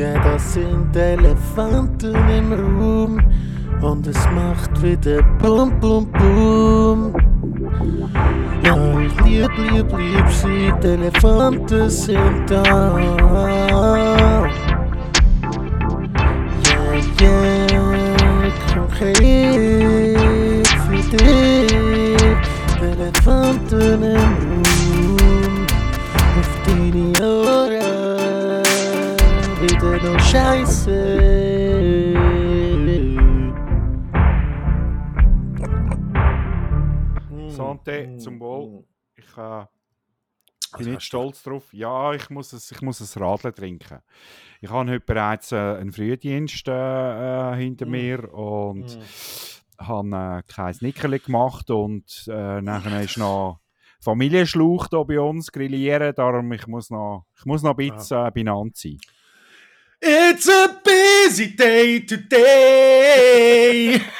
Ja, das sind Elefanten im Raum und es macht wieder Bum Bum Bum. Ja, ich lieb, lieb, lieb sie, die Elefanten sind da. Yeah, yeah, konkret für dich, die Elefanten im Raum. Nur Scheiße. Santé, zum Wohl. Ich äh, bin nicht stolz drauf. Ja, ich muss, es, ich muss ein Radler trinken. Ich habe heute bereits äh, einen Frühdienst äh, äh, hinter Mm. mir und Mm. habe äh, kein Nickerli gemacht und äh, nachher ist noch Familienschlauch hier bei uns grillieren, darum ich muss noch, ich muss noch ein bisschen äh, benannt sein. It's a busy day today.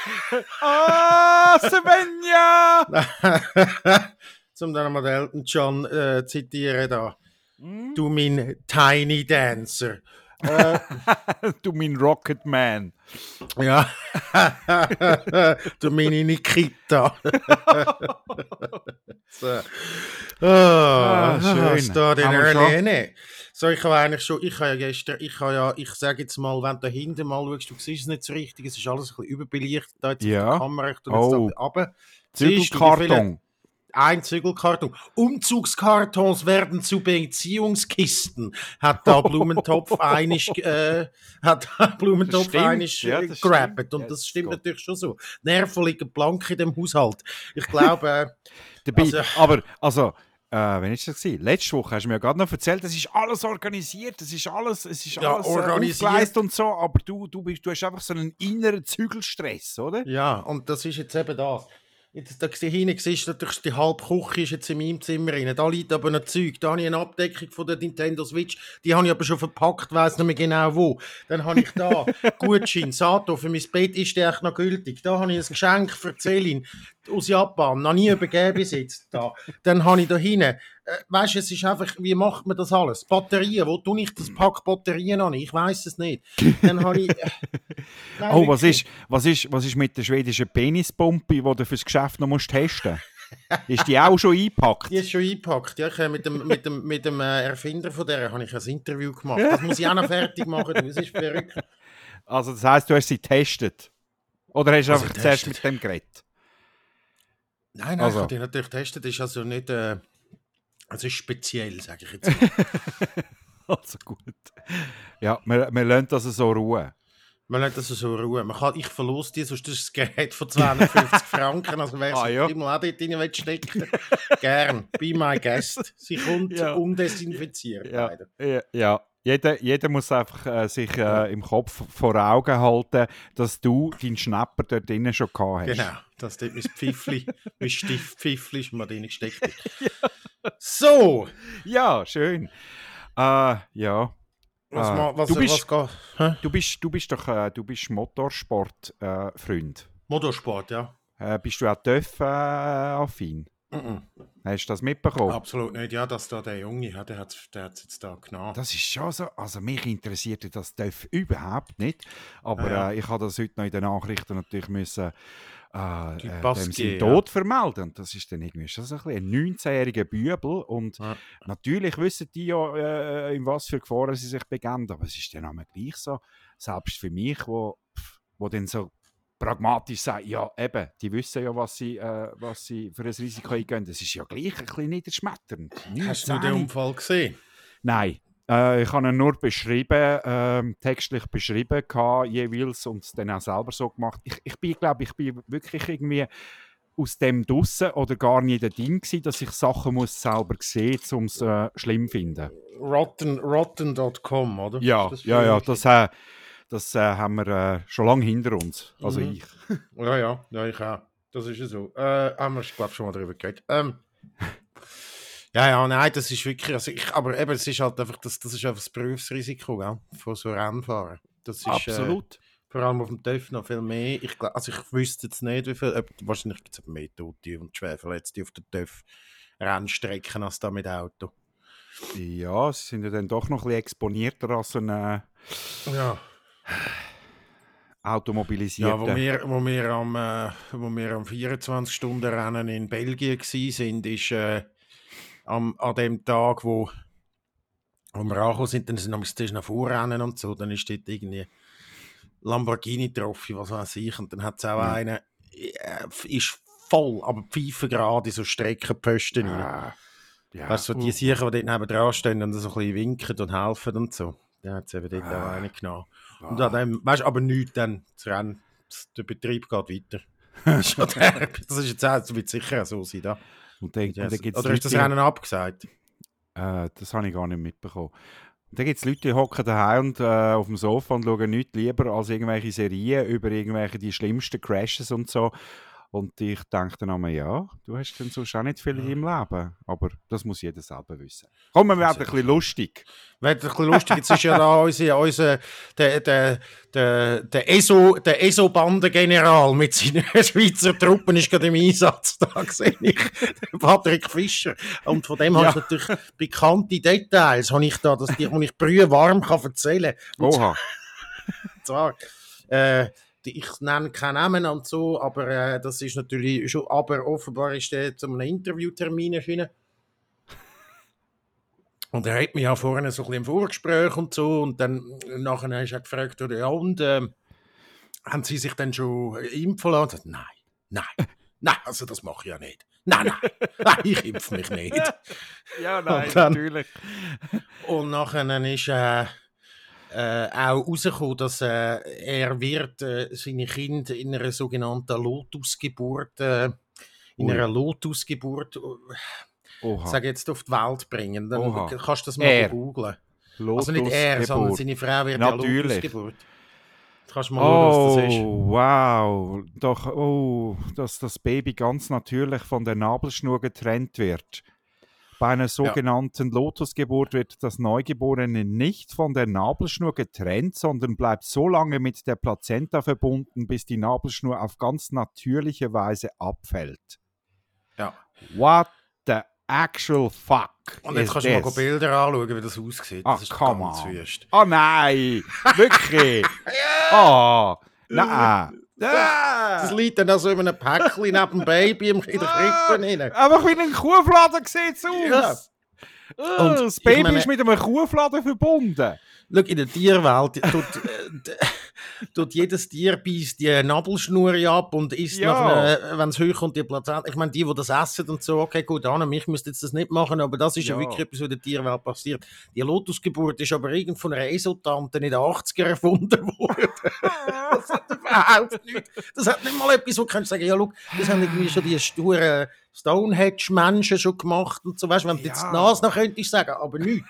Ah, Svenja! Zum dann mal Elton John äh, zitieren da. Hm? Du mein Tiny Dancer. Äh, du mein Rocketman. ja. du meine Nikita. so. Oh, Ah, schön. Da den inne. So, ich habe eigentlich schon, ich habe ja gestern, ich habe ja, ich sage jetzt mal, wenn du da hinten mal schaust, du siehst es nicht so richtig, es ist alles ein bisschen überbelichtet, da jetzt Ja. auf der Kamera, ich tue Oh. jetzt da runter. Zügelkarton. Ein Zügelkarton. Umzugskartons werden zu Beziehungskisten, hat da Blumentopf einig, äh, hat Blumentopf stimmt, einig ja, äh, gerappt. Und Ja, das stimmt geht. natürlich schon so. Nerven liegen blank in dem Haushalt. Ich glaube, äh, Also- aber, also, äh, wann ist das gewesen? Letzte Woche hast du mir ja gerade noch erzählt, es ist alles organisiert, es ist alles, es ist Ja, alles äh, organisiert. und so, aber du, du, bist, du hast einfach so einen inneren Zügelstress, oder? ja, und das ist jetzt eben das. Jetzt, da hinten siehst du natürlich, die halbe Küche ist jetzt in meinem Zimmer rein. Da liegt aber noch Zeug. Da habe ich eine Abdeckung von der Nintendo Switch. Die habe ich aber schon verpackt, weiss nicht mehr genau wo. Dann habe ich da Gutschein, Sato, für mein Bett ist der echt noch gültig. Da habe ich ein Geschenk für Celine aus Japan, noch nie übergeben bis jetzt. Da. Dann habe ich da hinten, äh, weißt du, es ist einfach, wie macht man das alles? Batterien, wo tue ich das Pack Batterien an? Ich weiß es nicht. Dann habe ich... Äh, nein, Oh, was ist, was, ist, was ist mit der schwedischen Penispumpe, die du fürs Geschäft noch musst testen Ist die auch schon eingepackt? Die ist schon eingepackt. Ja, ich mit dem, mit dem, mit dem äh, Erfinder von der habe ich ein Interview gemacht. Das muss ich auch noch fertig machen. Das ist verrückt. Also, das heisst, du hast sie getestet? Oder hast du Also einfach zuerst getestet. mit dem geredet? Nein, nein, Also. ich habe die natürlich getestet. Das ist also nicht. Äh, es ist speziell, sage ich jetzt. mal. Also gut. Ja, wir, wir lassen das so ruhen. Man lässt das so ruhen. Man kann, ich verlose die, sonst ist das Gerät von 250 Franken. Also wer Ah, ja. immer auch dort rein stecken gern. Be my guest. Sie kommt Ja. undesinfiziert. Ja. Ja, ja. Jeder, jeder muss einfach äh, sich äh, im Kopf vor Augen halten, dass du deinen Schnapper dort drinnen schon gehabt hast. Genau, dass dort mein Pfiffli, mein Stiftpfiffli ist mir drin gesteckt. hat. So, Ja, schön. Äh, ja. was, Ah, ma, was, du was bist-? Hä? Du bist, du bist doch äh, du bist Motorsport-Freund. Äh. Motorsport, ja. äh, bist du auch TÜV-affin? Mhm. Hast du das mitbekommen? Absolut nicht. Ja, dass da der Junge hat, der hat es der hat's jetzt da genommen. Das ist schon so. Also mich interessiert das TÜV überhaupt nicht. Aber Ah, ja. äh, ich habe das heute noch in den Nachrichten natürlich müssen, äh, äh, Pass dem seinen ja. Tod vermelden. Das ist dann irgendwie schon so ein, ein 19-jähriger Bübel. Und Ja. natürlich wissen die ja, äh, in was für Gefahren sie sich begeben. Aber es ist dann auch gleich so, selbst für mich, wo, wo dann so pragmatisch sagt, ja eben, die wissen ja, was sie, äh, was sie für ein Risiko eingehen. Das ist ja gleich ein bisschen niederschmetternd. Hast du den 19. Unfall gesehen? Nein. Äh, ich habe ihn nur beschrieben, ähm, textlich beschrieben, gehabt, jeweils und es dann auch selber so gemacht. Ich, ich bin, glaube ich, bin wirklich irgendwie aus dem draussen oder gar nie der Ding gewesen, dass ich Sachen muss selber sehen muss, um es äh, schlimm zu finden. Rotten, rotten.com, oder? Ja, ja, ja, das, äh, das äh, haben wir äh, schon lange hinter uns. Also Mhm. ich. Ja, ja, ja, ich auch. Das ist ja so. Äh, haben wir, glaube schon mal darüber geredet. Ähm, ja, ja, nein, das ist wirklich, also ich, aber eben, es ist halt einfach, das, das ist einfach das Berufsrisiko, gell, von so Rennfahren. Das ist, Äh, Absolut. vor allem auf dem TÜV noch viel mehr. Ich glaub, also ich wüsste jetzt nicht, wie viel, ob, wahrscheinlich gibt es mehr Tote und Schwerverletzte auf der TÜV Rennstrecken als da mit Auto. Ja, sie sind ja dann doch noch ein bisschen exponierter als ein, äh, Ja. Automobilisierte. Ja, wo wir, wo wir am, äh, wo wir am 24-Stunden-Rennen in Belgien waren, ist äh, am, an dem Tag, wo, wo wir angekommen sind, dann sind wir noch Vorrennen und so, dann ist dort irgendwie Lamborghini-Trophy, was weiß ich, und dann hat es auch Ja. einen, äh, ist voll, aber pfeifengrad in so Streckenposten rein. Ah, ja. Weißt du, so die Sicher, die dort neben dran stehen und so ein bisschen winken und helfen und so. Der hat es eben dort Ah. auch einen genommen. Und an dem, weißt aber nichts dann, das Rennen, der Betrieb geht weiter. das ist, jetzt auch, das wird sicher so sein. Da. Und dann, und dann gibt's Oder ist das Leute, Rennen abgesagt? Äh, das habe ich gar nicht mitbekommen. Und dann gibt es Leute, die hocken daheim und, äh, auf dem Sofa und schauen nichts lieber als irgendwelche Serien über irgendwelche die schlimmsten Crashes und so. Und ich denke dann einmal, ja, du hast dann sonst auch nicht viel in deinem Leben. Aber das muss jeder selber wissen. Komm, wir werden ein bisschen lustig. Wird ein bisschen lustig, jetzt ist ja da unser, unser der, der, der, der ESO, der ESO-Bandengeneral mit seinen Schweizer Truppen ist gerade im Einsatz. Da sehe ich Patrick Fischer. Und von dem Ja. hast du natürlich bekannte Details, habe ich da, dass die, die ich brühwarm kann erzählen kann. Oha. zwar, äh, ich nenne keinen Namen und so, aber äh, das ist natürlich schon, aber offenbar ist der zu einem Interviewtermin erschienen. Und er hat mich ja vorne so ein bisschen im Vorgespräch und so und dann nachher ist er gefragt, oder, ja und, ähm, haben Sie sich denn schon impfen lassen? Nein, nein, nein, also das mache ich ja nicht. Nein, nein, nein ich impfe mich nicht. Ja, nein, Und dann- natürlich. Und nachher ist äh, äh, auch herausgekommen, dass äh, er wird äh, seine Kinder in einer sogenannten Lotusgeburt, äh, in Ui. einer Lotusgeburt, äh, Oha. jetzt auf die Welt bringen. Dann Oha. kannst du das mal Er. googlen. Also nicht er, sondern seine Frau wird Natürlich. Lotusgeburt. Du kannst mal schauen, was das ist. Oh, wow. Doch, oh, dass das Baby ganz natürlich von der Nabelschnur getrennt wird. Bei einer sogenannten Lotusgeburt wird das Neugeborene nicht von der Nabelschnur getrennt, sondern bleibt so lange mit der Plazenta verbunden, bis die Nabelschnur auf ganz natürliche Weise abfällt. Ja. What the actual fuck? Und jetzt kannst du mal? Bilder anschauen, wie das aussieht. Ach, das ist come ganz on. wüst. Oh nein! Wirklich? oh, nein! Das Ah. liegt dann also in einem Päckchen neben dem Baby in der Krippe rein. Einfach wie ein Kuhfladen sieht es Ja. aus. Ah, Und das Baby meine- ist mit einem Kuhfladen verbunden. Schau, in der Tierwelt tut, äh, tut jedes Tier beißt die Nabelschnur ab und isst Ja. wenn es hochkommt, die Plazenta. Ich meine, die, die das essen und so, okay, gut, Anna, ich müsste jetzt das nicht machen, aber das ist ja, Ja. wirklich etwas, was in der Tierwelt passiert. Die Lotusgeburt ist aber irgend von einer Eseltante in den 80er erfunden worden. das hat überhaupt nichts. Das hat nicht mal etwas, wo du sagen, ja, schau, das haben irgendwie schon die sturen Stonehenge-Menschen schon gemacht und so, weißt wenn du jetzt Ja. die Nase noch könntest sagen, aber nichts.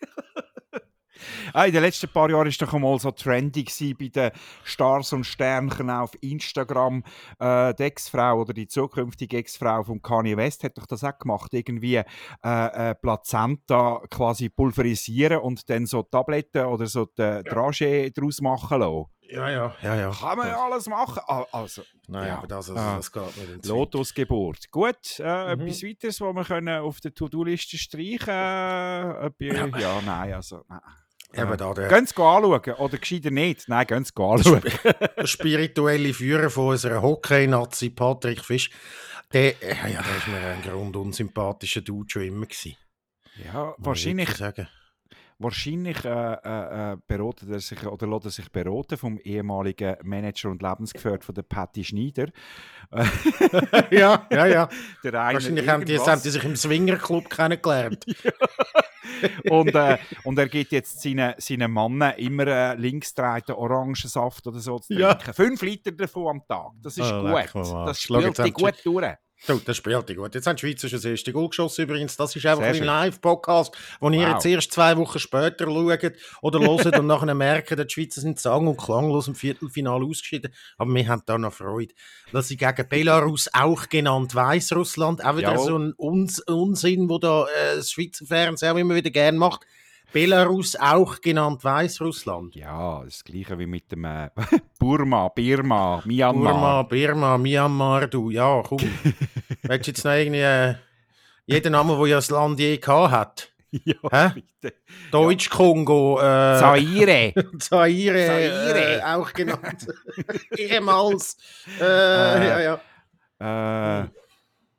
Ah, in den letzten paar Jahren war doch einmal so trendy bei den Stars und Sternchen auf Instagram. Äh, die Ex-Frau oder die zukünftige Ex-Frau von Kanye West hat doch das auch gemacht. Irgendwie äh, äh, Plazenta quasi pulverisieren und dann so Tabletten oder so die Dragé daraus machen lassen. Ja, ja, ja, ja. Kann man ja alles machen. Ah, Also, Nein, Ja. aber das, also, Ah. das geht nicht Lotusgeburt. Gut, äh, Mhm. etwas weiteres, was wir können auf der To-Do-Liste streichen äh, etwas- ja. nein, also. Nein. Eben da der, Gehen Sie anschauen, oder gescheiter nicht. Nein, gehen Sie anschauen. der spirituelle Führer von unserer Hockey-Nazi, Patrick Fisch, der, äh, ja, der ist mir ein grundunsympathischer Dude schon immer gewesen. Ja, muss ich wahrscheinlich, Sagen. Wahrscheinlich äh, äh, äh, beratet er sich, oder lässt er sich beraten vom ehemaligen Manager und Lebensgefährt von der Patty Schneider. Ja, ja, ja. Wahrscheinlich haben die, haben die sich im Swingerclub kennengelernt. und, äh, und er gibt jetzt seinen, seinen Mannen immer äh, linksdrehten Orangensaft oder so zu Ja. trinken. Fünf Liter davon am Tag. Das ist Ah, gut. Das spielt dich gut durch. Du, das spielt ja gut. Jetzt haben die Schweizer schon das erste Goal geschossen übrigens. Das ist einfach Sehr ein. Live-Podcast, wo ihr Wow. jetzt erst zwei Wochen später schaut oder hört und nachher merkt, die Schweizer sind sang- und klanglos im Viertelfinale ausgeschieden. Aber wir haben da noch Freude, dass sie gegen Belarus, auch genannt Weißrussland, auch wieder Jawohl. so ein Uns Unsinn, wo da äh, das Schweizer Fernsehen auch immer wieder gern macht. Belarus, auch genannt Weißrussland. Ja, das gleiche wie mit dem äh, Burma, Birma, Myanmar. Burma, Birma, Myanmar, du, ja, komm. Willst du jetzt noch irgendwie äh, jeden Namen, wo ja das Land je gehabt hat? ja, Hä? bitte. Deutsch-Kongo, äh, Zaire. Zaire, Zaire. Äh, auch genannt. Ehemals. Äh, ja, ja. Äh,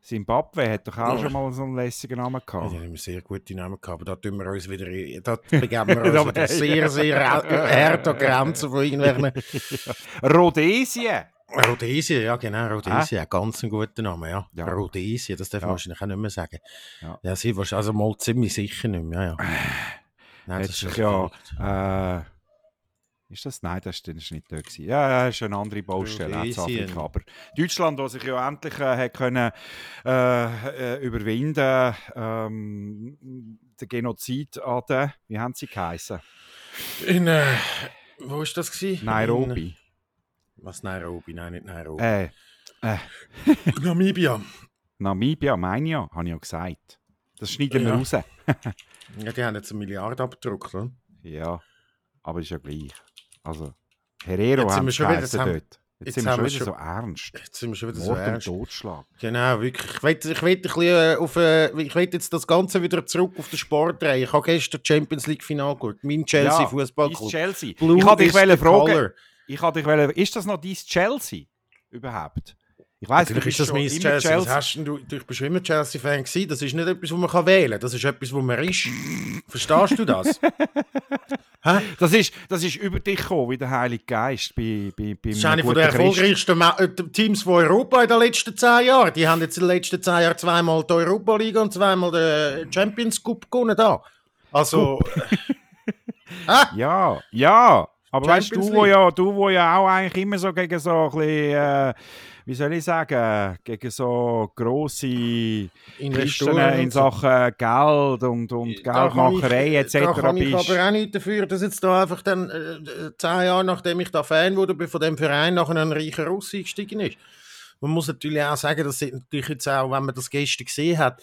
Zimbabwe hat doch auch schon mal so einen lässigen Namen Ja, gehabt. die haben sehr gute Namen gehabt, aber da tun wir uns wieder, da begeben wir uns wieder sehr, sehr hart an Grenzen von irgendwelchen... Rhodesien. Rhodesien, ja genau, Rhodesien, ja. ganz ein guter Name, ja. Ja. Rhodesien, das darf man Ja. wahrscheinlich auch nicht mehr sagen. Ja. Ja, sie wahrscheinlich, also mal ziemlich sicher nicht mehr, ja. ja. Nein, Hat das ist ja, äh, ist das? Nein, das war nicht da. Gewesen. Ja, das ist eine andere Baustelle. Afrika. Aber Deutschland, das sich ja endlich äh, hat können, äh, äh, überwinden ähm, der Genozid an der, wie haben sie geheißen? In, äh, wo ist das gewesen? Nairobi. In, was Nairobi? Nein, nicht Nairobi. Äh, Namibia. Namibia, meine ich ja, habe ich ja gesagt. Das schneiden wir Ja. raus. Ja, die haben jetzt eine Milliarde abgedruckt, oder? Ja, aber ist ja gleich. Also, Herero sind haben wir schon wieder- geheißen jetzt haben- dort. Jetzt, jetzt sind wir schon wieder schon- so ernst. Jetzt sind wir schon wieder so Mord und ernst. Totschlag. Genau, wirklich. Ich will, ich will, ein bisschen, äh, auf, äh, ich will jetzt das Ganze wieder zurück auf den Sport drehen. Ich habe gestern Champions League Final geschaut. Mein Chelsea Ja, Fußballclub. Chelsea. Blue ich wollte dich fragen, ich wollte dich wollen, ist das noch dein Chelsea überhaupt? Ich weiss, du bist ist das schon immer Chelsea. Was hast denn du, du bist schon immer Chelsea-Fan gewesen. Das ist nicht etwas, was man kann wählen kann. Das ist etwas, was man ist. Verstehst du das? Hä? Das ist, das ist über dich gekommen, wie der Heilige Geist bei, bei, bei Das ist einem eine von guten der erfolgreichsten äh, Teams von Europa in den letzten zehn Jahren. Die haben jetzt in den letzten zehn Jahren zweimal die Europa League und zweimal den Champions Cup gewonnen. Da. Also. Ja, ja. Aber weißt du, Champions wo ja, du, wo ja auch eigentlich immer so gegen so ein bisschen, äh, wie soll ich sagen, gegen so grosse Kisten Investoren in. Sachen Geld und, und Geldmacherei etc. Da kann ich bist. aber auch nicht dafür, dass jetzt da einfach dann äh, zehn Jahre nachdem ich da Fan wurde, bin von dem Verein nachher ein reicher Russe eingestiegen ist. Man muss natürlich auch sagen, dass natürlich jetzt auch, wenn man das gestern gesehen hat,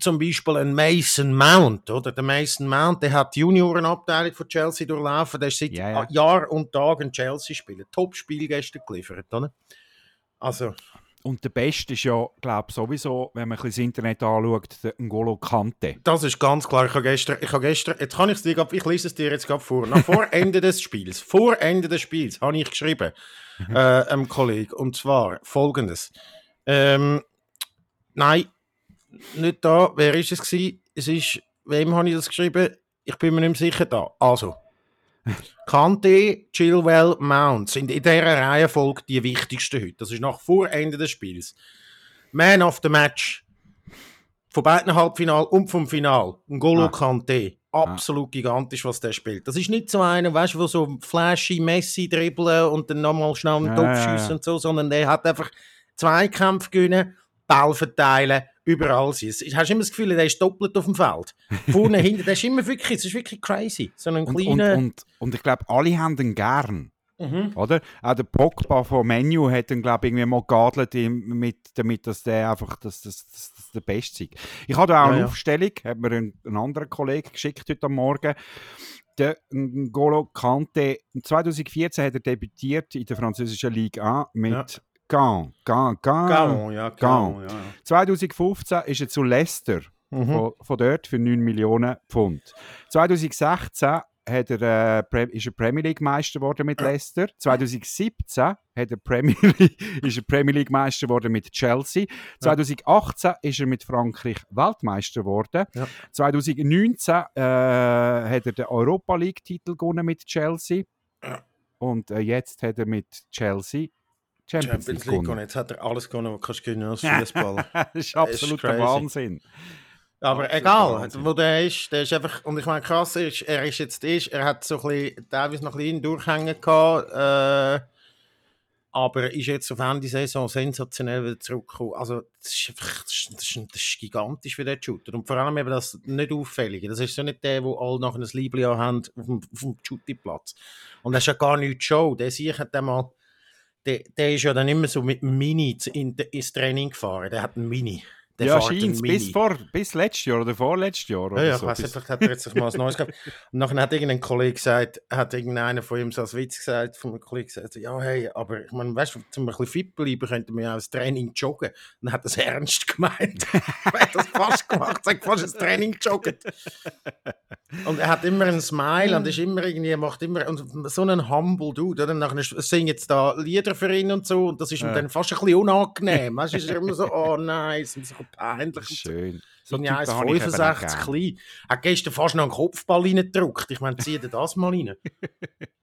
zum Beispiel ein Mason Mount, oder? Der Mason Mount, der hat die Juniorenabteilung von Chelsea durchlaufen, der ist seit Ja, ja. Jahr und Tag ein Chelsea-Spieler. Top-Spiel gestern geliefert, oder? Also, Und der Beste ist ja, glaube ich, sowieso, wenn man ein bisschen das Internet anschaut, der N'Golo Kante. Das ist ganz klar. Ich habe gestern, ich habe gestern, jetzt kann ich es dir, ich lese es dir jetzt gerade vor. Nach vor Ende des Spiels, vor Ende des Spiels, habe ich geschrieben, äh, einem Kollegen, und zwar folgendes. Ähm, nein, nicht da. Wer ist es gewesen? Es ist, wem habe ich das geschrieben? Ich bin mir nicht sicher da. Also. Kante, Chilwell, Mount sind in dieser Reihenfolge die wichtigsten heute. Das ist nach vor Ende des Spiels. Man of the Match. Von beiden Halbfinal und vom Final. N'Golo Ah. Kante. Absolut gigantisch, was der spielt. Das ist nicht so einer, weißt du, so flashy Messi dribbeln und dann nochmal schnell einen Ja, Topf ja, ja. schiessen und so, sondern der hat einfach Zweikämpfe gewinnen, Ball verteilen, überall sein. Es- Hast du immer das Gefühl, der ist doppelt auf dem Feld. Vorne, hinten, der ist immer wirklich, es ist wirklich crazy. So ein Und, und, kleiner... und, und ich glaube, alle haben ihn gern. Mhm. Oder? Auch der Pogba von Menu hat ihn, glaube ich, irgendwie mal geadelt, mit, damit dass der einfach dass, dass, dass, dass der Beste ist. Ich habe da auch Ja, eine ja. Aufstellung, hat mir ein, ein anderer Kollege geschickt heute Morgen. Der N'Golo Kante, 2014 hat er debütiert in der französischen Ligue 1 mit Ja. Caen. Caen, Caen. Gaon, ja, Gaon, ja. 2015 ist er zu Leicester. Mhm. von, von dort für 9 Millionen Pfund. 2016 hat er, äh, ist er Premier League Meister geworden mit Leicester. 2017 hat er Premier League, ist er Premier League Meister geworden mit Chelsea. 2018 ist er mit Frankreich Weltmeister geworden. Ja. 2019 äh, hat er den Europa League Titel gewonnen mit Chelsea. Und äh, jetzt hat er mit Chelsea Champions, Champions League gewonnen. jetzt hat er alles gewonnen, was kannst du gewinnen als Fußball. das ist absoluter. Wahnsinn. Aber Absolut egal, Wahnsinn. wo der ist, der ist einfach, und ich meine, krass ist, er ist jetzt ist, er hat so ein bisschen, teilweise noch ein bisschen Durchhängen gehabt, äh, aber ist jetzt auf Ende Saison sensationell wieder zurückgekommen. Also, das ist einfach, das ist, das ist, gigantisch für den Shooter. Und vor allem eben das nicht Auffällige. Das ist so nicht der, wo alle nachher ein Liebling haben auf dem, auf dem Shootingplatz. Und das ist ja gar nichts Show. Der sich hat einmal, der, der ist ja dann immer so mit dem Mini ins Training gefahren. Der hat einen Mini. Der ja, scheint bis, vor, bis letztes Jahr oder vorletztes Jahr. Oder Ja, ja, ich so. weiss bis, nicht, vielleicht hat er jetzt sich mal ein neues gehabt. Und nachher hat irgendein Kollege gesagt, hat irgendeiner von ihm so als Witz gesagt, von einem Kollegen gesagt, so, ja, hey, aber ich meine, weißt du, zum ein bisschen fit bleiben, könnten wir ja auch das Training joggen. Und dann hat er es ernst gemeint. er hat das fast gemacht, er hat fast ein Training joggen. Und er hat immer einen Smile und ist immer irgendwie, er macht immer und so einen humble Dude. Oder? Und Nachher singt jetzt da Lieder für ihn und so und das ist ihm Ja. dann fast ein bisschen unangenehm. Weißt du, ist er immer so, oh nein, es ist so peinlich. schön. So auch 1,65 gern. klein. Hat gestern fast noch einen Kopfball reingedrückt. Ich meine, zieh dir das mal rein.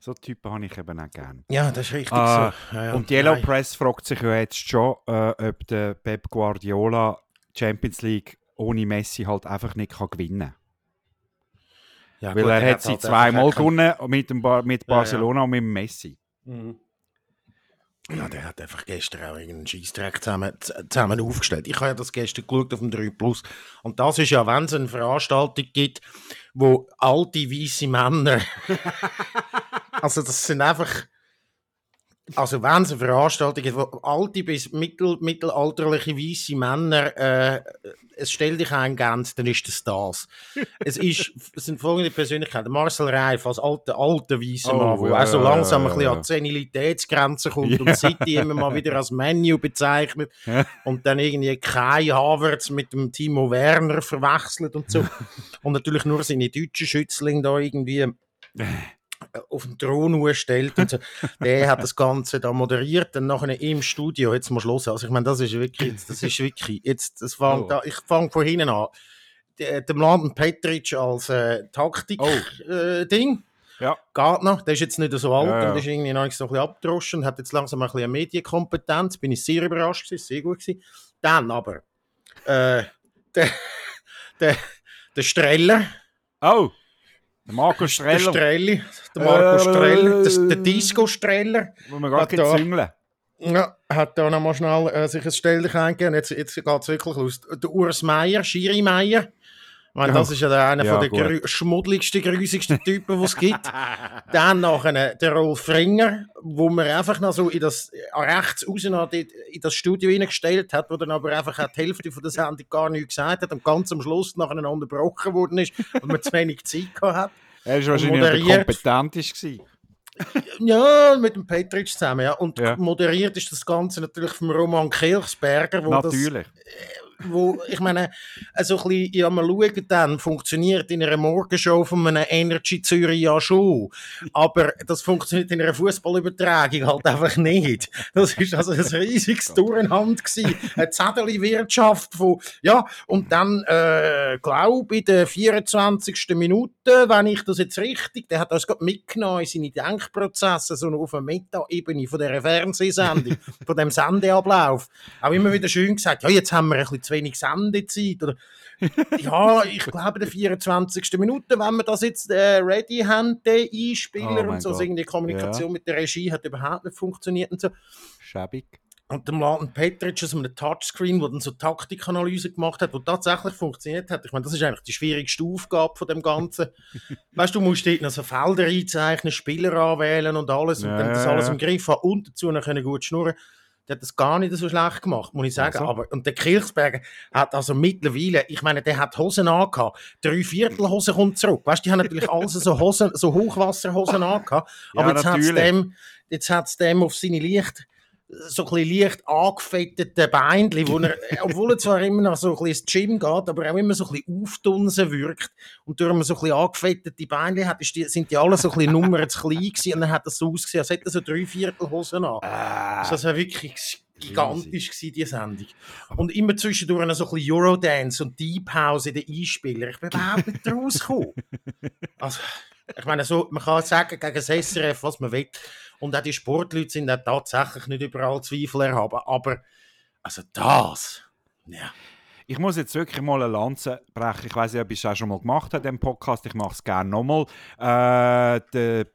So Typen habe ich eben auch gerne. Ja, das ist richtig Ah, so. Ja, ja. Und die Yellow Nein. Press fragt sich ja jetzt schon, äh, ob der Pep Guardiola Champions League ohne Messi halt einfach nicht kann gewinnen Ja, Weil gut, er hat sie halt zweimal gewonnen mit, dem Bar mit. Barcelona und mit Messi. Mhm. Ja, der hat einfach gestern auch irgendeinen Scheissdreck zusammen, zusammen aufgestellt. Ich habe ja das gestern geschaut auf dem 3 Plus. Und das ist ja, wenn es eine Veranstaltung gibt, wo alte weiße Männer. also, das sind einfach. Also, wenn es eine Veranstaltung gibt, wo alte bis mittel, mittelalterliche weiße Männer äh, es stell dich eingeben, dann ist das das. es, ist, es sind folgende Persönlichkeiten. Marcel Reif als alter, alter weißer Oh, Mann, der ja, auch so ja, langsam ja, ein bisschen ja. an die Senilitätsgrenze kommt Ja. und City immer mal wieder als Menu bezeichnet und dann irgendwie Kai Havertz mit dem Timo Werner verwechselt und so. und natürlich nur seine deutschen Schützlinge da irgendwie äh, auf den Thron stellt und so. Der hat das Ganze da moderiert, dann nachher im Studio, jetzt mal Schluss. Also ich meine, das ist wirklich, das ist wirklich, jetzt, das fängt Oh. da, ich fange von hinten an. Der, der Mladen Petric als äh, Taktik-Ding. Oh. Äh. Ja. Geht noch, der ist jetzt nicht so alt Ja, ja. und ist irgendwie noch ein bisschen abgedroschen, hat jetzt langsam ein bisschen eine Medienkompetenz, bin ich sehr überrascht gewesen, sehr gut gewesen. Dann aber, äh, der, der, der Streller, Oh, der Marco der Streller, Strelli, der Marco Äh, Streller, das, der Disco-Streller, wo wir gar Hat nicht züngeln. ja, hat da nochmal schnell äh, sich ein Stelllich eingegeben. Jetzt, jetzt geht es wirklich los. Der Urs Meier, Schiri Meier. Meine, das ist ja der, einer Ja, von der grü schmuddeligsten, grusigsten Typen, die es gibt. Dann nachher der Rolf Ringer, wo man einfach noch so in das, äh, rechts raus noch in das Studio reingestellt hat, wo dann aber einfach auch die Hälfte von der Sendung gar nichts gesagt hat und ganz am Schluss nachher unterbrochen worden ist, weil man zu wenig Zeit gehabt hat. Er war wahrscheinlich der kompetenteste. Ja, mit dem Petric zusammen, ja. Und Ja. moderiert ist das Ganze natürlich vom Roman Kirchsberger, wo das Natürlich. Wo, ich meine, so ein bisschen, ja, mal schauen dann, funktioniert in einer Morgenshow von einem Energy Zürich ja schon. Aber das funktioniert in einer Fußballübertragung halt einfach nicht. Das ist also ein riesiges Durcheinander gewesen. Eine Zettelwirtschaft von, ja, und dann, äh, glaube in der 24. Minute, wenn ich das jetzt richtig, der hat das gerade mitgenommen in seine Denkprozesse, so auf einer Meta-Ebene von dieser Fernsehsendung, von dem Sendeablauf. Auch immer wieder schön gesagt, ja, jetzt haben wir ein bisschen zu wenig Sendezeit. Oder, ja, ich glaube, der 24. Minute, wenn wir das jetzt äh, ready haben, den Einspieler Oh und so, also irgendwie die Kommunikation mit der Regie hat überhaupt nicht funktioniert und so. Schäbig. Und der Martin Petric aus einem Touchscreen, der dann so Taktikanalyse gemacht hat, die tatsächlich funktioniert hat. Ich meine, das ist eigentlich die schwierigste Aufgabe von dem Ganzen. weißt du, du musst dort noch so Felder einzeichnen, Spieler anwählen und alles und Ja, dann das ja, alles ja. im Griff haben und dazu noch können gut schnurren. Der hat das gar nicht so schlecht gemacht, muss ich sagen. Also? Aber, und der Kirchsberger hat also mittlerweile, ich meine, der hat Hosen angehabt. Drei Viertelhosen kommt zurück. Weißt du, die haben natürlich alles so Hosen, so Hochwasserhosen angehabt. Ja, Aber jetzt hat es dem, jetzt hat's dem auf seine Licht, so ein bisschen leicht angefettete Beinchen, wo er, obwohl er zwar immer noch so ein bisschen ins Gym geht, aber auch immer so ein bisschen aufdunsen wirkt und durch so ein bisschen angefettete Beinchen hat, ist die, sind die alle so ein bisschen Nummer zu klein gewesen und dann hat das so ausgesehen, als hätte er so drei Viertelhosen an. Ah, Das war wirklich gigantisch gewesen, die Sendung. Und immer zwischendurch noch so ein bisschen Eurodance und Deep House in den Einspielern. Ich bin überhaupt nicht rausgekommen. Also, ich meine, so, man kann sagen gegen das SRF, was man will. Und auch die Sportleute sind auch tatsächlich nicht überall Zweifel erhaben. Aber, also das, ja. Ich muss jetzt wirklich mal eine Lanze brechen. Ich weiß nicht, ob ich es auch schon mal gemacht habe, im Podcast. Ich mache es gerne nochmal. Äh, der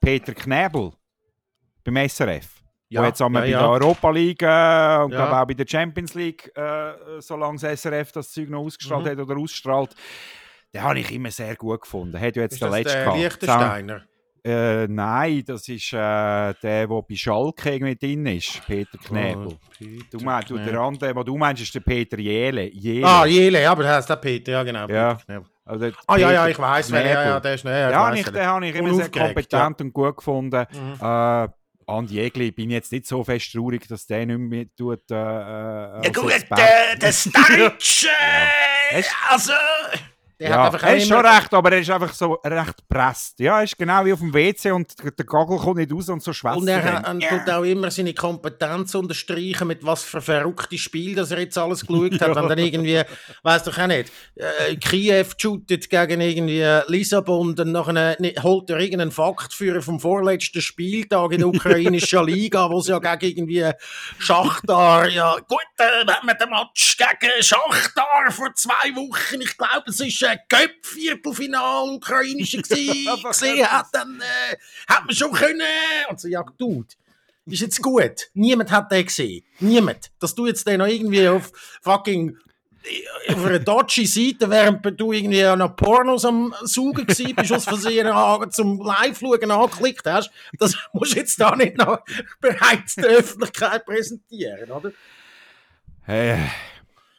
Peter Knebel beim SRF. Ja, Ja, jetzt haben wir ja, bei ja. der Europa League äh, und Ja. auch bei der Champions League, äh, solange das SRF das Zeug noch ausgestrahlt Mhm. hat oder ausstrahlt, den habe ich immer sehr gut gefunden. Hat ja jetzt Ist der das letzte der gehabt. Liechtensteiner? Äh, nein, das ist äh, der, der bei Schalke irgendwie drin ist, Peter Knebel. Oh, Peter du meinst, du, der andere, den du meinst, ist der Peter Jele. Jele. Ah, Jele, aber der heißt der Peter, ja genau. Ja. Peter. Also der Ah ja, ja, Peter ich weiß, wer, ja, ja, der ist, ja, ja, ich Ja, den habe ich immer sehr kompetent und gut gefunden. Mhm. Äh, Andi Egli, bin jetzt nicht so fest traurig, dass der nicht mehr tut. Äh, äh, Ja gut, der, der Starch, Ja. äh, also... Der ja, hat einfach er ist schon recht, aber er ist einfach so recht presst. Ja, er ist genau wie auf dem WC und der Gagel kommt nicht raus und so schwätzt Und er er hat- tut auch immer seine Kompetenz unterstreichen, mit was für verrückte Spiel, das er jetzt alles geschaut hat. Wenn dann irgendwie, weiß doch auch nicht, äh, Kiew shootet gegen irgendwie Lissabon, dann nachher holt er irgendeinen Faktführer vom vorletzten Spieltag in der ukrainischen Liga, wo sie ja gegen irgendwie Schachtar, ja gut, äh, man den Match gegen Schachtar vor zwei Wochen, ich glaube, es ist ein Cup-Viertelfinal ukrainische gesehen hat, dann äh, hat man schon können. Und so, ja, Dude, ist jetzt gut. Niemand hat den gesehen. Niemand. Dass du jetzt den noch irgendwie auf fucking äh, auf einer dodgy Seite, während du irgendwie an einer Pornos am Saugen gewesen bist, aus Versehen zum Live-Schauen angeklickt hast, das musst du jetzt da nicht noch bereits der Öffentlichkeit präsentieren, oder? Hey,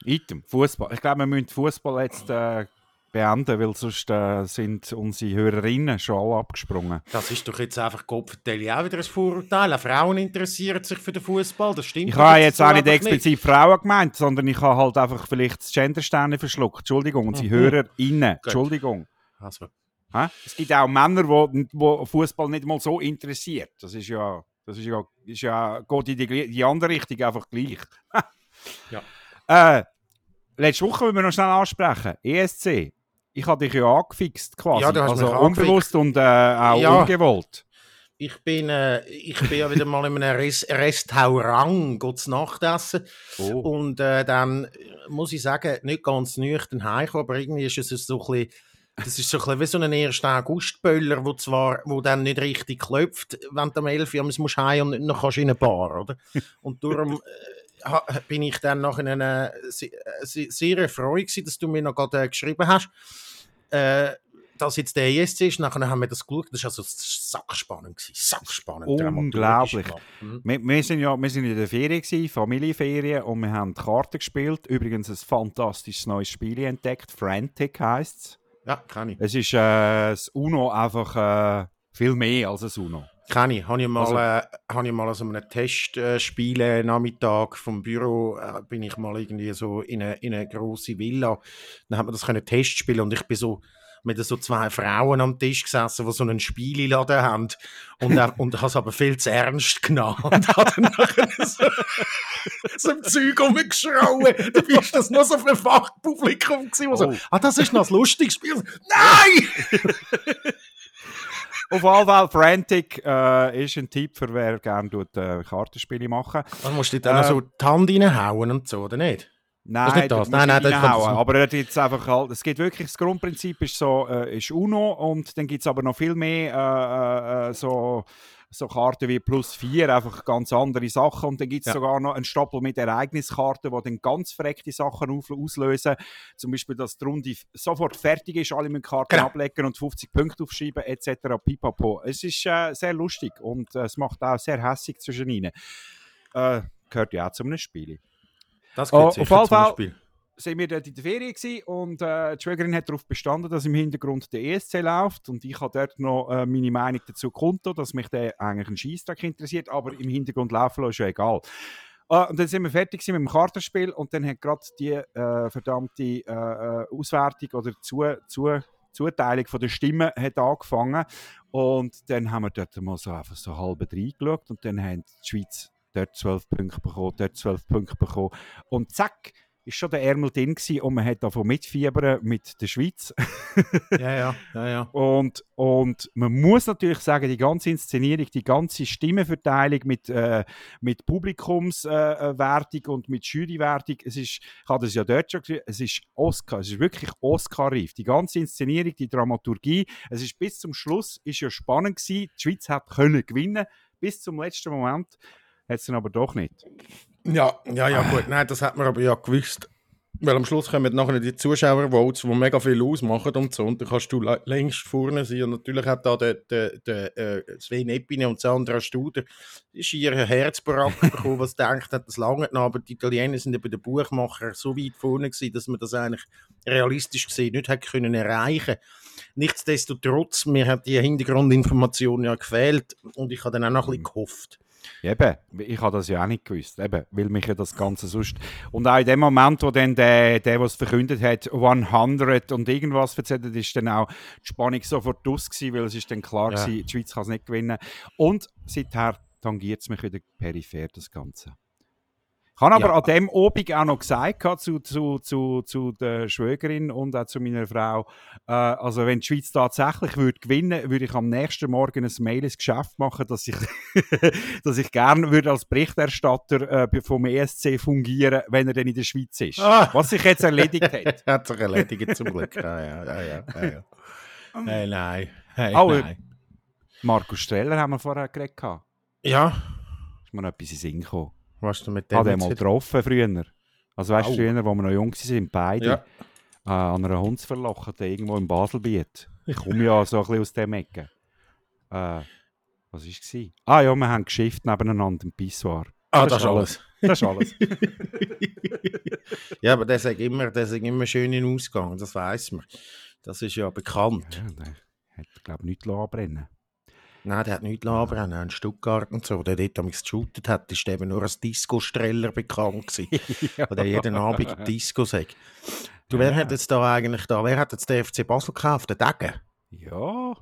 Item, Fußball. Ich glaube, wir müssen Fußball jetzt äh, beenden, weil sonst äh, sind unsere Hörerinnen schon alle abgesprungen. Das ist doch jetzt einfach Kopfverteilung auch wieder ein Vorurteil. Auch Frauen interessieren sich für den Fußball, das stimmt. Ich habe jetzt auch nicht explizit Frauen gemeint, sondern ich habe halt einfach vielleicht das Gendersterne verschluckt. Entschuldigung, unsere Mhm. HörerInnen. Entschuldigung. Also, Hä? Es gibt auch Männer, wo, wo Fußball nicht mal so interessiert. Das ist ja, das ist ja, ist ja geht in die, die andere Richtung einfach gleich. Ja. Äh, letzte Woche wollen wir noch schnell ansprechen. ESC. Ich habe dich ja angefixt quasi. Ja, du hast also mich unbewusst und äh, auch Ja. ungewollt. Ich bin, äh, ich bin ja wieder mal in einem Res Restaurant go zu Nacht essen. Oh. Und äh, dann muss ich sagen, nicht ganz nüchtern heimgekommen, aber irgendwie ist es so ein bisschen, das ist so ein bisschen wie so ein 1. August-Böller, wo zwar, wo dann nicht richtig klopft, wenn du am 11 Uhr musst heim und nicht noch kannst in eine Bar, oder? Und darum bin ich dann nach einer se- äh, se- sehr erfreut gewesen, dass du mir noch gerade äh, geschrieben hast, äh, dass jetzt der ESC ist. Nachher haben wir das geschaut, das war also sackspannend gewesen, sackspannend. Unglaublich. Mhm. Wir, wir, sind ja, wir sind in der Ferien, gewesen, Familienferien, und wir haben Karten gespielt. Übrigens ein fantastisches neues Spiel entdeckt. Frantic heisst es. Ja, kann ich. Es ist äh, das UNO einfach äh, viel mehr als ein UNO. Kann ich. Habe ich mal, Also- äh, habe ich mal an so einem Testspiele Nachmittag vom Büro äh, bin ich mal irgendwie so in eine, in eine große Villa. Dann hat man das können Testspielen und ich bin so mit so zwei Frauen am Tisch gesessen, die so einen Spieleladen haben und, äh, und habe es aber viel zu ernst genommen und habe dann nachher so, so im Zeug rumgeschrauen. Dabei ist das nur so für ein Fachpublikum gewesen, wo so, Oh. ah, das ist noch ein lustiges Spiel. Nein! Auf jeden Fall, Frantic äh, ist ein Tipp für wer gerne tut, äh, Kartenspiele machen. Dann musst du dann noch Äh, so die Hand reinhauen und so, oder nicht? Nein, nicht das. du musst Nein, nein, nicht das so. Aber er jetzt einfach halt, es gibt wirklich, das Grundprinzip ist so, äh, ist UNO und dann gibt es aber noch viel mehr äh, äh, äh, so, so Karten wie plus 4, einfach ganz andere Sachen und dann gibt es Ja. sogar noch einen Stapel mit Ereigniskarten, die dann ganz verreckte Sachen auslösen. Zum Beispiel, dass die Runde sofort fertig ist, alle müssen Karten Genau. ablegen und 50 Punkte aufschreiben etc. Pipapo. Es ist äh, sehr lustig und äh, es macht auch sehr hässig zwischen ihnen. Äh, gehört ja auch zu einem Spiel Das Oh, geht auf sicher jeden zum Fall- Spiel. Sind wir dort in der Ferien gewesen und äh, die Schwägerin hat darauf bestanden, dass im Hintergrund der ESC läuft und ich habe dort noch äh, meine Meinung dazu kundtun, dass mich der eigentlich ein Scheissdreck interessiert, aber im Hintergrund laufen lassen ist ja egal. Äh, und dann sind wir fertig mit dem Kartenspiel und dann hat gerade die äh, verdammte äh, äh, Auswertung oder zu, zu, Zuteilung von der Stimmen hat angefangen und dann haben wir dort mal so einfach so halb reingeschaut und dann haben die Schweiz dort 12 Punkte bekommen, dort 12 Punkte bekommen und zack, ist schon der Ärmel drin gewesen und man hat davon mitfiebern mit der Schweiz. Ja, ja, ja, ja. Und, und man muss natürlich sagen, die ganze Inszenierung, die ganze Stimmenverteilung mit, äh, mit Publikumswertung äh, und mit Jurywertung, es ist, ich habe das ja dort schon gesehen, es ist Oscar, es ist wirklich Oscar-reif. Die ganze Inszenierung, die Dramaturgie, es ist bis zum Schluss ist ja spannend gewesen. Die Schweiz hat können gewinnen, bis zum letzten Moment hat es dann aber doch nicht. Ja, ja, ja, gut. Nein, das hat man aber ja gewusst. Weil am Schluss kommen nachher die Zuschauervotes, die mega viel ausmachen und so. Und dann kannst du längst vorne sein. Und natürlich hat da der, der, der äh, Sven Epine und Sandra Studer schier ein Herzbarack bekommen, was denkt hat, das lange noch. Aber die Italiener sind eben der Buchmacher so weit vorne gewesen, dass man das eigentlich realistisch gesehen nicht hat können erreichen. Nichtsdestotrotz, mir hat die Hintergrundinformation ja gefehlt und ich habe dann auch noch ein bisschen gehofft. Eben, ich habe das ja auch nicht gewusst, eben, weil mich ja das Ganze sonst... Und auch in dem Moment, wo dann der, der was verkündet hat, 100 und irgendwas erzählt hat, ist dann auch die Spannung sofort aus gewesen, weil es ist dann klar Ja. gewesen, die Schweiz kann es nicht gewinnen. Und seither tangiert es mich wieder peripher, das Ganze. Ich habe aber Ja. an dem Obig auch noch gesagt zu, zu, zu, zu der Schwägerin und auch zu meiner Frau, äh, also wenn die Schweiz tatsächlich würde gewinnen, würde ich am nächsten Morgen ein Mail ins Geschäft machen, dass ich, dass ich gerne würde als Berichterstatter äh, vom ESC fungieren, wenn er dann in der Schweiz ist. Ah. Was sich jetzt erledigt hat. Hat sich erledigt zum Glück. Ja, ja, ja, ja. ja, ja. Hey, nein. Hey, Oh, nein. Markus Streller haben wir vorher geredet. Ja, Ist mir noch etwas in den Sinn gekommen. Was du mit Ich habe dem den mal getroffen früher. Also weißt du, früher, wo wir noch jung waren, beide. Ja. äh, an einer Hundsverlochete irgendwo im Baselbiet. Ich komme ja so ein bisschen aus dem Ecke. Äh, was war es? Ah ja, wir haben geschifft nebeneinander im Pissoir. Ah, Das das ist ist alles. Das ist alles. ja, aber der sagt immer, der sagt immer schön in Ausgang, das weiß man. Das ist ja bekannt. ja, der hat, glaube ich, nichts anbrennen Nein, der hat nichts labern, in Stuttgart und so. Der dort damals geshootet hat, ist eben nur als Disco-Streller bekannt gewesen. Oder jeden Abend Disco sagt. Du, wer Ja. hat jetzt da eigentlich da, wer hat jetzt den FC Basel gekauft? Der Degen, Ja,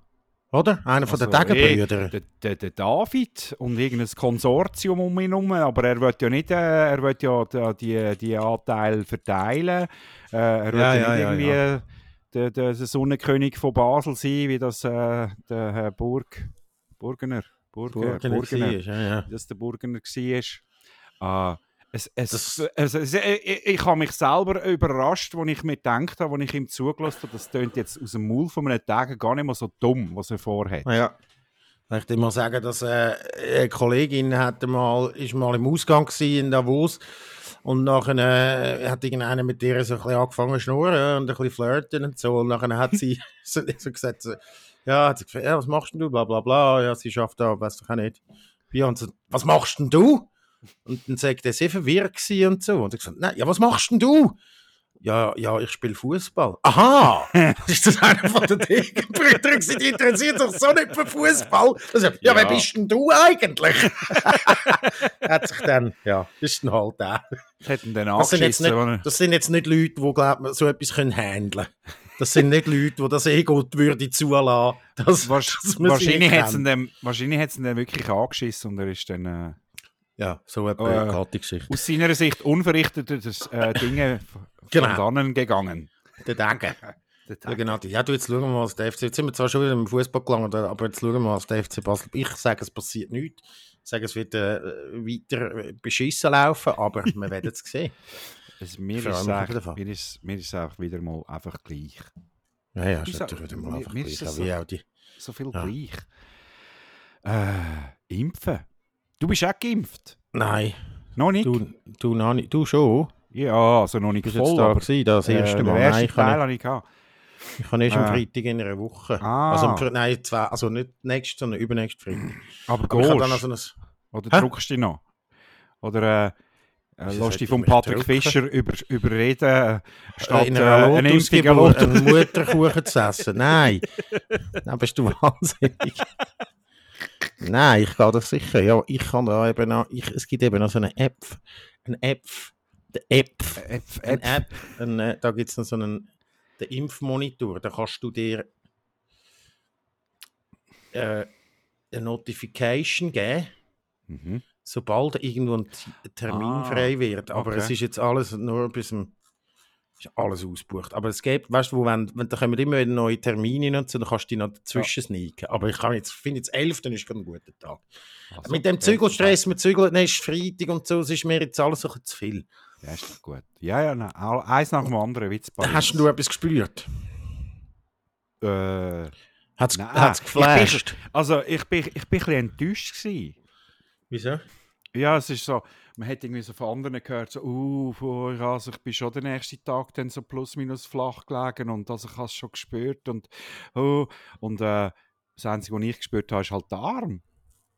oder? Einer von den Also, Degen-Brüdern. der, der, der David und irgendein Konsortium um ihn herum, aber er will ja nicht, äh, er will ja die, die, Anteile verteilen. Äh, er will Ja, ja, ja, nicht ja, irgendwie ja. Der, der, der Sonnenkönig von Basel sein, wie das äh, der Herr Burg, Burgener, Burger, Burgener Burgener, war, ja, ja. wie das der Burgener war. Äh, es, es, es, es, ich, ich habe mich selber überrascht, als ich mir gedacht habe, als ich ihm zugelassen habe, das tönt jetzt aus dem Maul von einem Tag gar nicht mehr so dumm, was er vorhat. Ja. Ich möchte mal sagen, dass äh, eine Kollegin hatte mal, ist mal im Ausgang in Davos und nachher äh, hat irgendeiner mit ihr so ein bisschen angefangen zu schnurren und ein bisschen flirten und so und nachher hat sie so, so gesagt, so, ja, hat sie gefragt, ja, was machst denn du, bla bla bla, ja, sie schafft da, weiß doch auch nicht. Ja, und so, was machst denn du? Und dann sagt er, sehr verwirrt und so. Und ich gesagt, nein, ja, was machst denn du? Ja, ja, ich spiele Fußball. Aha! ist das einer von den Degenbrüdern? Die interessiert sich so nicht für Fußball. Also, ja, Ja. wer bist denn du eigentlich? Hat sich dann, ja, ist dann halt der. Ihn dann Das sind, nicht, das sind jetzt nicht Leute, die glaub, so etwas können handeln können. Das sind nicht Leute, die das Ego würde zulassen. Das, wahrscheinlich hat es ihn, dann- wahrscheinlich hat's ihn dann wirklich angeschissen und er ist dann äh, Ja, so etwa Äh, die Geschichte. aus seiner Sicht unverrichtetes äh, Dinge Genau. von dannen gegangen. Der Degen. Ja, genau. Ja, du, jetzt schauen wir mal, was der FC. Jetzt sind wir zwar schon wieder im Fußball gelangt, aber jetzt schauen wir mal, was der FC Basel. Ich sage, es passiert nichts. Ich sage, es wird äh, weiter beschissen laufen, aber wir werden es sehen. Also, mir, ist echt- mir, ist, mir ist es einfach wieder mal einfach gleich. Ja, ja, ist natürlich wieder mal mir- einfach mir gleich. das ja, Wie so- auch die. So viel Ja. gleich. Äh, impfen. Du bist auch geimpft. Nein, Noch nicht? du, du, noch nicht. du schon. Ja, also noch nicht Du jetzt voll, da aber gewesen, das erste äh, Mal. Nein, ich Teil habe ich gehabt. ich kann erst am Ah. Freitag in einer Woche. Ah. Also, am nein, zwei, also nicht nächsten, sondern übernächsten Freitag. Aber Aber ich habe gehst also ein, Oder Hä? druckst du dich noch? Oder äh, äh, sollte dich ich von Patrick? Fischer über, überreden, äh, statt in äh, einer eine an einen Mutterkuchen zu essen. Nein, dann bist du wahnsinnig. Nein, ich gehe das sicher. Ja, ich kann da eben noch, ich, es gibt eben noch so eine App. Eine App. Die App. App, Eine App. App. Ein, äh, da gibt es noch so einen den Impfmonitor. Da kannst du dir äh, eine Notification geben, Mhm. Sobald irgendwo ein Termin Ah, frei wird. Aber okay. es ist jetzt alles nur bis zum ist alles ausgebucht. Aber es gibt, weißt du, wo, wenn, wenn da kommen immer wieder neue Termine und so, dann kannst du die noch dazwischen sneaken. Aber ich kann jetzt, finde jetzt 11, dann ist gerade ein guter Tag. Also, Mit dem ja, Zügelstress, mit Zügeln, dann ist Freitag und so, es ist mir jetzt alles so ein bisschen zu viel. Ja, ist doch gut. Ja, ja, nein, eins nach dem anderen, wie Paris. Hast du etwas gespürt? Äh, Hat es geflasht? also, ich bin, ich bin ein bisschen enttäuscht gewesen. Wieso? Ja, es ist so, man hat irgendwie so von anderen gehört, so, uh, oh, also ich bin schon den nächsten Tag dann so plus minus flach gelegen und also ich habe es schon gespürt und, oh, und äh, das Einzige, was ich gespürt habe, ist halt der Arm.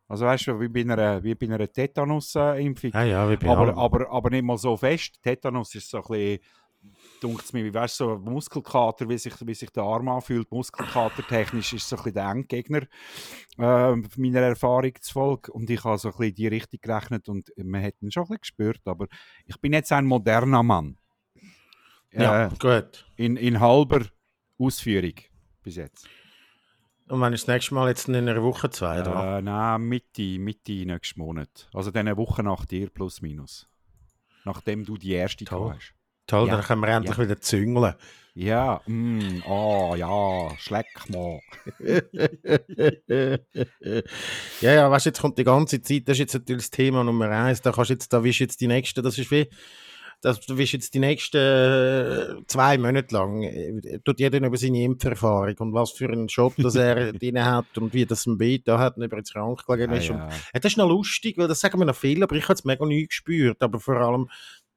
Also weißt du, wie bei einer, wie bei einer Tetanus-Impfung. Ja, ja, wie bei aber, aber, aber nicht mal so fest. Tetanus ist so ein bisschen, dunkt mir, wie weißt du, so Muskelkater, wie sich, wie sich der Arm anfühlt. Muskelkater technisch ist so ein bisschen der Endgegner äh, meiner Erfahrung zufolge. Und ich habe so ein bisschen die Richtung gerechnet und man hat ihn schon ein bisschen gespürt. Aber ich bin jetzt ein moderner Mann. ja, Äh, gut. in, in halber Ausführung bis jetzt. Und wenn ich das nächste Mal jetzt in einer Woche zwei, oder? Äh, nein, Mitte, Mitte nächsten Monat. Also dann eine Woche nach dir plus minus. Nachdem du die erste Toll. hast. Toll, ja, dann können wir endlich wieder züngeln. Ja, mm, oh ja, schleck mal. ja, ja, weißt du, jetzt kommt die ganze Zeit, das ist jetzt natürlich das Thema Nummer eins, da kannst du jetzt, da du jetzt die nächsten, das ist wie, das, wirst jetzt die nächsten äh, zwei Monate lang, äh, tut jeder über seine Impferfahrung und was für einen Job das er drin hat und wie das ein Beta hat und ob er jetzt krank gelegen Ja, ist. Und, ja. ja, das ist noch lustig, weil das sagen wir noch viel, aber ich habe es mega nie gespürt, aber vor allem,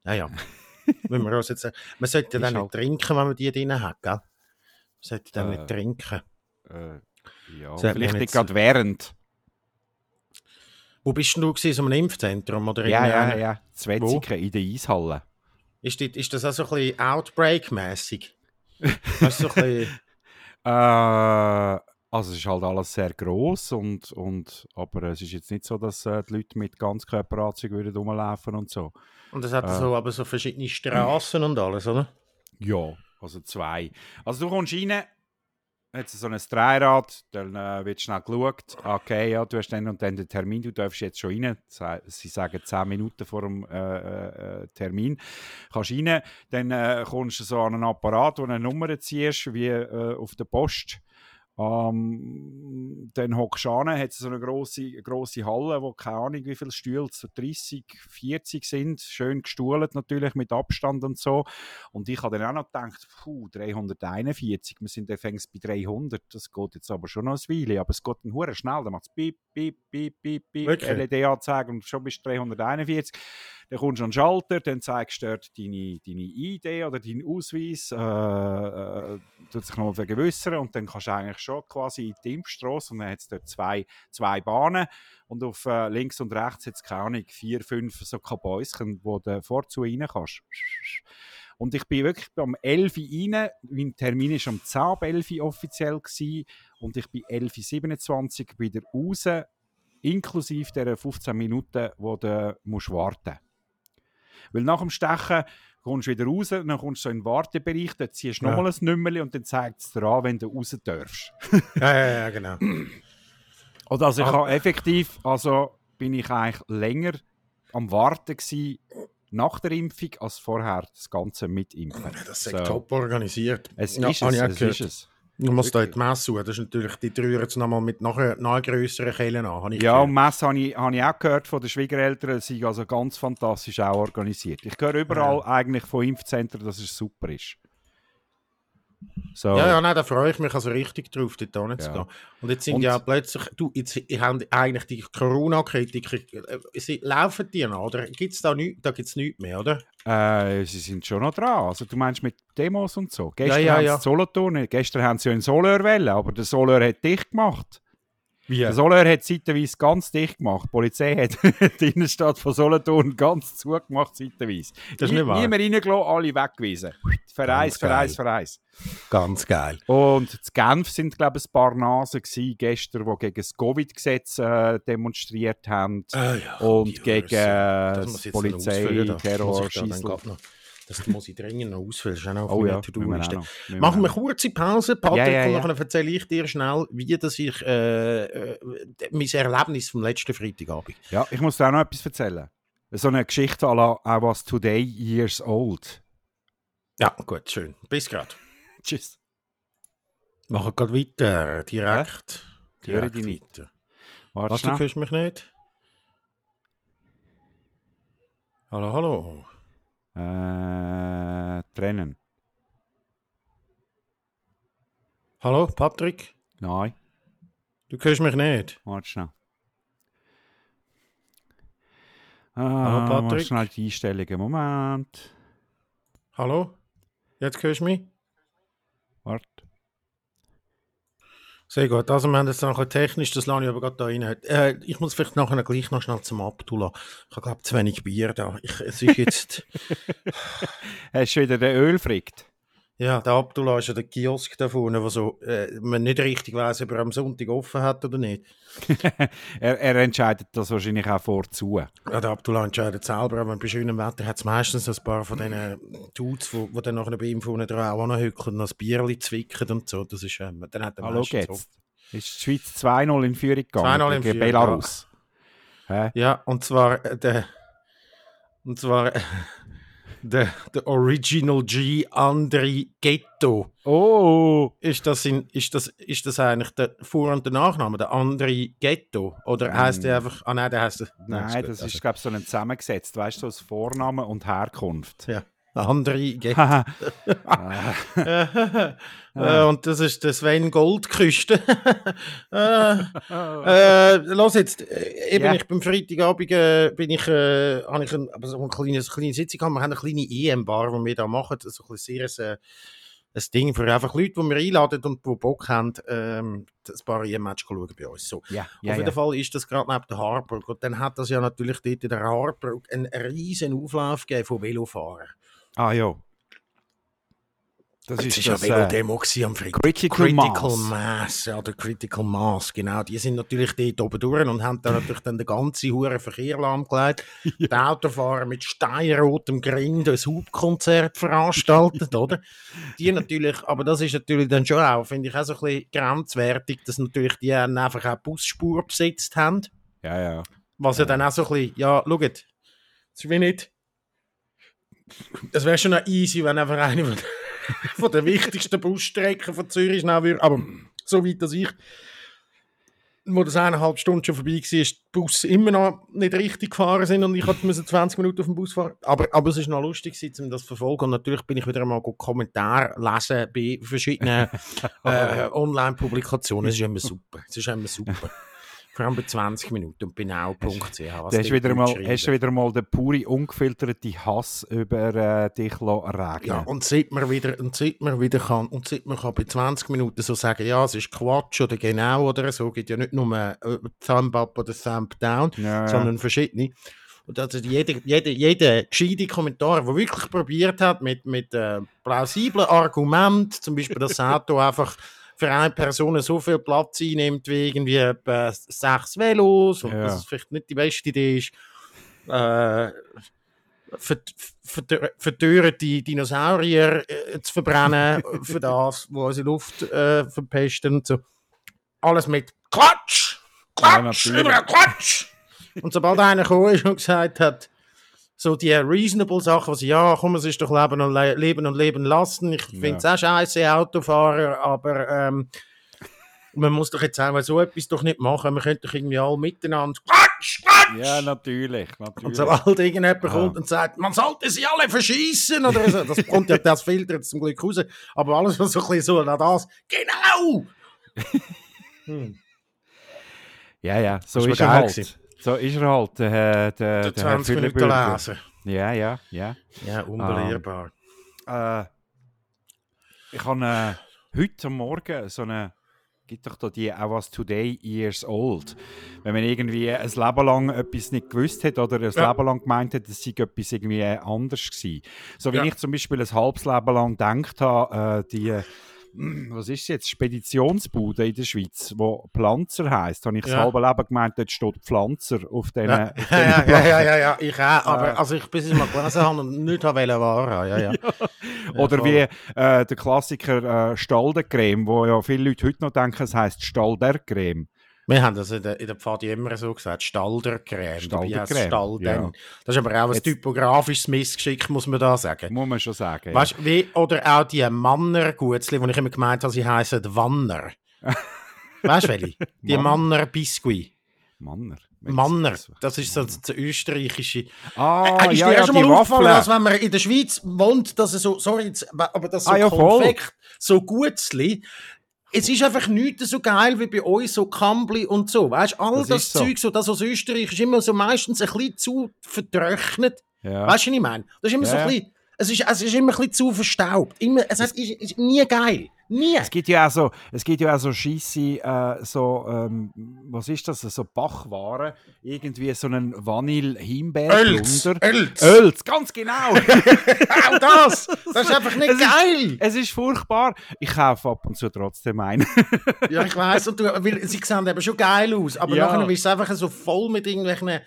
ja, ja, wenn wir uns jetzt, man sollte dann nicht halt- trinken, wenn man die drin hat, gell? Man sollte dann Äh, nicht trinken. Äh, ja, vielleicht nicht gerade während. Wo bist denn du gewesen, so einem Impfzentrum oder Ja, ja, irgendeiner- ja. Zwetzigen in der Eishalle. Ist, die, ist das auch so ein bisschen Outbreak-mässig? Weißt du, so ein bisschen, Äh, also es ist halt alles sehr gross und, und aber es ist jetzt nicht so, dass äh, die Leute mit Ganzkörperanzügen würden rumlaufen und so. und es hat Äh. so, aber so verschiedene Straßen und alles, oder? Ja, also zwei. Also du kommst rein, jetzt so ein Dreirad, dann äh, wird schnell geschaut, okay, ja, du hast dann und dann den Termin, du darfst jetzt schon rein. Sie sagen 10 Minuten vor dem äh, äh, äh, Termin. Kannst rein, dann äh, kommst du so an einen Apparat, wo du eine Nummer ziehst, wie äh, auf der Post. Ähm, dann hockst du an, hat so eine grosse, grosse Halle, wo keine Ahnung wie viele Stühle, so 30, 40 sind, schön gestuhlt natürlich mit Abstand und so. Und ich habe dann auch noch gedacht, puh, 341, wir sind fängst bei 300, das geht jetzt aber schon noch ein Weile, aber es geht dann hure schnell, dann macht es piep, piep, piep, piep, piep, Wirklich? LED-Anzeige und schon bist du 341. Dann kommst du an den Schalter, dann zeigst du dort deine, deine ID oder deinen Ausweis, äh, äh, tut sich nochmal vergewissern und dann kannst du eigentlich schon quasi in die Impfstrasse und dann hat es dort zwei, zwei Bahnen und auf äh, links und rechts hat es keine Ahnung, vier, fünf so Kabäuschen, wo du vorzu rein kannst. Und ich bin wirklich am 11 Uhr rein, mein Termin war am 10 ab 11 Uhr offiziell gewesen, und ich bin 11.27 Uhr wieder raus, inklusive der 15 Minuten, wo du musst warten musst. Weil nach dem Stechen kommst du wieder raus, dann kommst du so in den Wartebereich, dort ziehst du Ja. nochmal ein Nummerchen und dann zeigt es dir an, wenn du raus darfst. Ja, ja, ja, genau. Oder also ich Ah. habe effektiv, also bin ich eigentlich länger am Warten gewesen, nach der Impfung, als vorher das Ganze mit Impfen. Das ist So. top organisiert. Es Ja, ist es, es ist es. Du musst da die Messe suchen. Das ist natürlich, die rühren jetzt nochmal mit nachher, noch grösseren Kellen an. Ja, und. Messe habe ich, habe ich auch gehört von den Schwiegereltern, sie sind also ganz fantastisch auch organisiert. Ich höre überall eigentlich von Impfzentren, dass es super ist. So. ja, ja, nein, da freue ich mich also richtig drauf, dort hinzugehen. Ja. Und jetzt sind Und- ja plötzlich, du, jetzt haben eigentlich die Corona-Kritiker, äh, laufen die noch, oder? Gibt es da nichts, da gibt es nichts mehr, oder? Äh, sie sind schon noch dran. Also du meinst mit Demos und so. Gestern ja, haben ja. sie Solothurn, gestern haben sie ja in Solör wählen, aber der Solör hat dicht gemacht. Wie? Der Solör hat zeitweise ganz dicht gemacht. Die Polizei hat die Innenstadt von Solothurn ganz zugemacht zeitweise. Das ist nicht wahr. Niemand reingelassen, alle weggewiesen. Vereis, Vereis. Vereis. Ganz geil. Und in Genf sind, glaube ich, ein paar Nasen gewesen, gestern, die gegen das Covid-Gesetz äh, demonstriert haben. Ah, ja, und gegen äh, Das Polizei, Terror, Schießel. Das muss ich dringend noch ausfüllen. Das ist auch Oh ja, To-Do-Liste. Machen wir eine kurze Pause, Patrick, Ja, ja, und ja. dann erzähle ich dir schnell, wie das ich, äh, äh, mein Erlebnis vom letzten Freitagabend. Ja, ich muss dir auch noch etwas erzählen. So eine Geschichte à la I was today years old. Ja, gut, schön. Bis gerade. Tschüss. Machen gerade weiter, direkt. Ich höre direkt nicht. weiter. Warte Was, du hörst mich nicht? Hallo, hallo. Äh, trennen. Hallo, Patrick? Nein, Du hörst mich nicht? warte schnell. Ah, Hallo, Patrick. schnell die Einstellungen. Moment. Hallo? Jetzt hörst du mich? Warte. Sehr gut. Also, wir haben jetzt noch ein technisch, das lasse ich aber gerade da rein. Äh, ich muss vielleicht nachher gleich noch schnell zum Abdullah. Ich habe, glaube zu wenig Bier da. Ich, es ist jetzt. Hast du wieder den Öl frickt? Ja, der Abdullah ist ja der Kiosk da vorne, wo so, äh, man nicht richtig weiß, ob er am Sonntag offen hat oder nicht. er, er entscheidet das wahrscheinlich auch vorzu. Ja, der Abdullah entscheidet selber, aber bei schönem Wetter hat es meistens ein paar von diesen Dudes, die, die dann nachher bei ihm vorne dran auch noch hückeln und ein Bierchen zwicken und so. Das ist, ähm, dann hat er Hallo meistens geht's. Ist die Schweiz 2-0 in Führung gegangen 2-0 in gegen Führung, Belarus? Hä? Ja, und zwar äh, der, und zwar der, der Original G Andri Ghetto. Oh! Ist das, in, ist, das, ist das eigentlich der Vor- und der Nachname, der Andri Ghetto? Oder heißt der einfach, ah nein, der heißt, Nein, gut, das also, ist, glaube ich, so ein zusammengesetzt. Weißt du, so als Vorname und Herkunft. ja, Andri Ghetto. Haha. äh, und das ist der Sven Goldküste. äh, äh, los jetzt, äh, eben, Ja. ich bin Freitagabend, äh, bin ich, äh, habe ich ein, aber so eine kleine, kleine Sitzung gehabt. Wir haben eine kleine EM-Bar, die wir da machen. So ein sehr ein, ein Ding für einfach Leute, die wir einladen und die Bock haben, ähm, das paar EM-Match schauen bei uns. So. ja, Auf ja, jeden. Fall ist das gerade neben der Harburg. Und dann hat das ja natürlich dort in der Harburg einen riesen Auflauf gegeben von Velofahrern. Ah ja. Das Das ist ist ja das äh, Velodemo gewesen am Freitag. Critical, Critical Mass. Mass, ja, der Critical Mass, genau. Die sind natürlich dort oben durch und haben dann natürlich dann den ganzen huren Verkehr lahmgelegt. Die Autofahrer mit steinrotem Grind ein Hubkonzert veranstaltet, oder? Die natürlich, aber das ist natürlich dann schon auch, finde ich, auch so ein bisschen grenzwertig, dass natürlich die einfach auch Busspur besetzt haben. Ja, ja. Was ja dann auch so ein bisschen, ja, schaut, es ist wie nicht. Es wäre schon noch easy, wenn einfach eine von, von der wichtigsten Busstrecken von Zürich schnell würde. Aber so weit, dass ich, wo das eineinhalb Stunden schon vorbei war, ist die Bus immer noch nicht richtig gefahren sind und ich musste 20 Minuten auf dem Bus fahren. Aber, aber es ist noch lustig, um das zu verfolgen. Und natürlich bin ich wieder einmal Kommentare lesen bei verschiedenen äh, Online-Publikationen. Es ist immer super. Es ist immer super. Vor allem bei 20 Minuten und was Da hast du wieder, mal, hast du wieder mal den pure, ungefilterte Hass über äh, dich regnen Ja, und seit man wieder, und seit man wieder kann, und seit man kann bei 20 Minuten so sagen, ja, es ist Quatsch oder genau oder so, gibt ja nicht nur äh, Thumb up oder Thumb down, Ja, ja. sondern verschiedene. Und also jeder, jeder, jeder gescheite Kommentar, der wirklich probiert hat, mit, mit äh, plausiblen Argumenten, zum Beispiel, dass das Auto einfach für eine Person so viel Platz einnimmt wie irgendwie etwa sechs Velos und Ja. dass es vielleicht nicht die beste Idee ist, äh, ver- ver- verdörrte Dinosaurier äh, zu verbrennen für das, wo unsere Luft äh, verpesten und so. Alles mit Klatsch! Ja, Klatsch! natürlich. überall Klatsch! und sobald einer gekommen ist und gesagt hat, so die reasonable Sachen, was ja, komm, es ist doch Leben und Le Leben und Leben lassen. Ich finde es auch scheiße, Autofahrer, aber ähm, man muss doch jetzt auch so etwas doch nicht machen. Man könnte doch irgendwie alle miteinander Klatsch! Klatsch! Ja, natürlich. Und natürlich. sobald irgendjemand Ah. kommt und sagt, man sollte sie alle verschießen oder so, das kommt ja das filtert zum Glück raus. Aber alles, was so ein bisschen so nach das, genau! hm. Ja, ja, so ist er geil halt. So ist er halt, der, der, Der der Herr 20 Minuten lesen. Ja, ja, ja. Ja, unbelehrbar. Äh, ich habe äh, heute Morgen so eine, gibt doch da die I was today years old. Wenn man irgendwie ein Leben lang etwas nicht gewusst hat oder ein Ja. Leben lang gemeint hat, es sei etwas irgendwie anders gewesen. So wie Ja. ich zum Beispiel ein halbes Leben lang gedacht habe, äh, die, was ist jetzt, Speditionsbude in der Schweiz, wo Pflanzer heisst, habe ich das Ja. halbe Leben gemeint, dort steht Pflanzer auf den Ja, auf ja, den ja, ja, ja, ja, ja, ich auch. Aber Äh. also ich bis ich mal gelesen habe und nicht wollen wahren. Ja, ja. Oder voll. wie äh, der Klassiker äh, Staldencreme, wo ja viele Leute heute noch denken, es heisst Staldercreme. Wir haben das in der, in der Pfadi immer so gesagt, Staldercreme. Staldercreme, Stalden. ja. Das ist aber auch ein Jetzt- typografisches Missgeschick, muss man da sagen. Muss man schon sagen. Weißt du, wie, oder auch die Mannergutzli, wo ich immer gemeint habe, sie heißen Wanner. weißt du, welche? Die Mann- Manner Biscuit. Manner. Manner, das ist so das österreichische. Ah, Äh, ist ja, dir ja, schon die mal aufgefallen, Waffeln. wenn man in der Schweiz wohnt, dass es so, sorry, aber das so Ah, ja. Konfekt, so Gutzli, es ist einfach nichts so geil wie bei uns, so Kambli und so. Weißt du, all Das das, so. Zeug, so das aus Österreich, ist immer so meistens ein bisschen zu vertrocknet. Ja. Weißt du, was ich meine? Das ist immer so Ja, ein ja. bisschen, es ist, es ist immer ein bisschen zu verstaubt. Immer, es ist, ist nie geil. Nie. Es gibt ja auch so, es gibt ja auch so scheisse, äh, so, ähm, was ist das, so Bachwaren, irgendwie so einen Vanille-Himbeer Öls. drunter. Öls. Öls, ganz genau. Auch das. Das ist einfach nicht Es ist- geil. es ist furchtbar. Ich kaufe ab und zu trotzdem einen. Ja, ich weiss. Und du, weil sie sehen eben schon geil aus. Aber Ja. nachher ist es einfach so voll mit irgendwelchen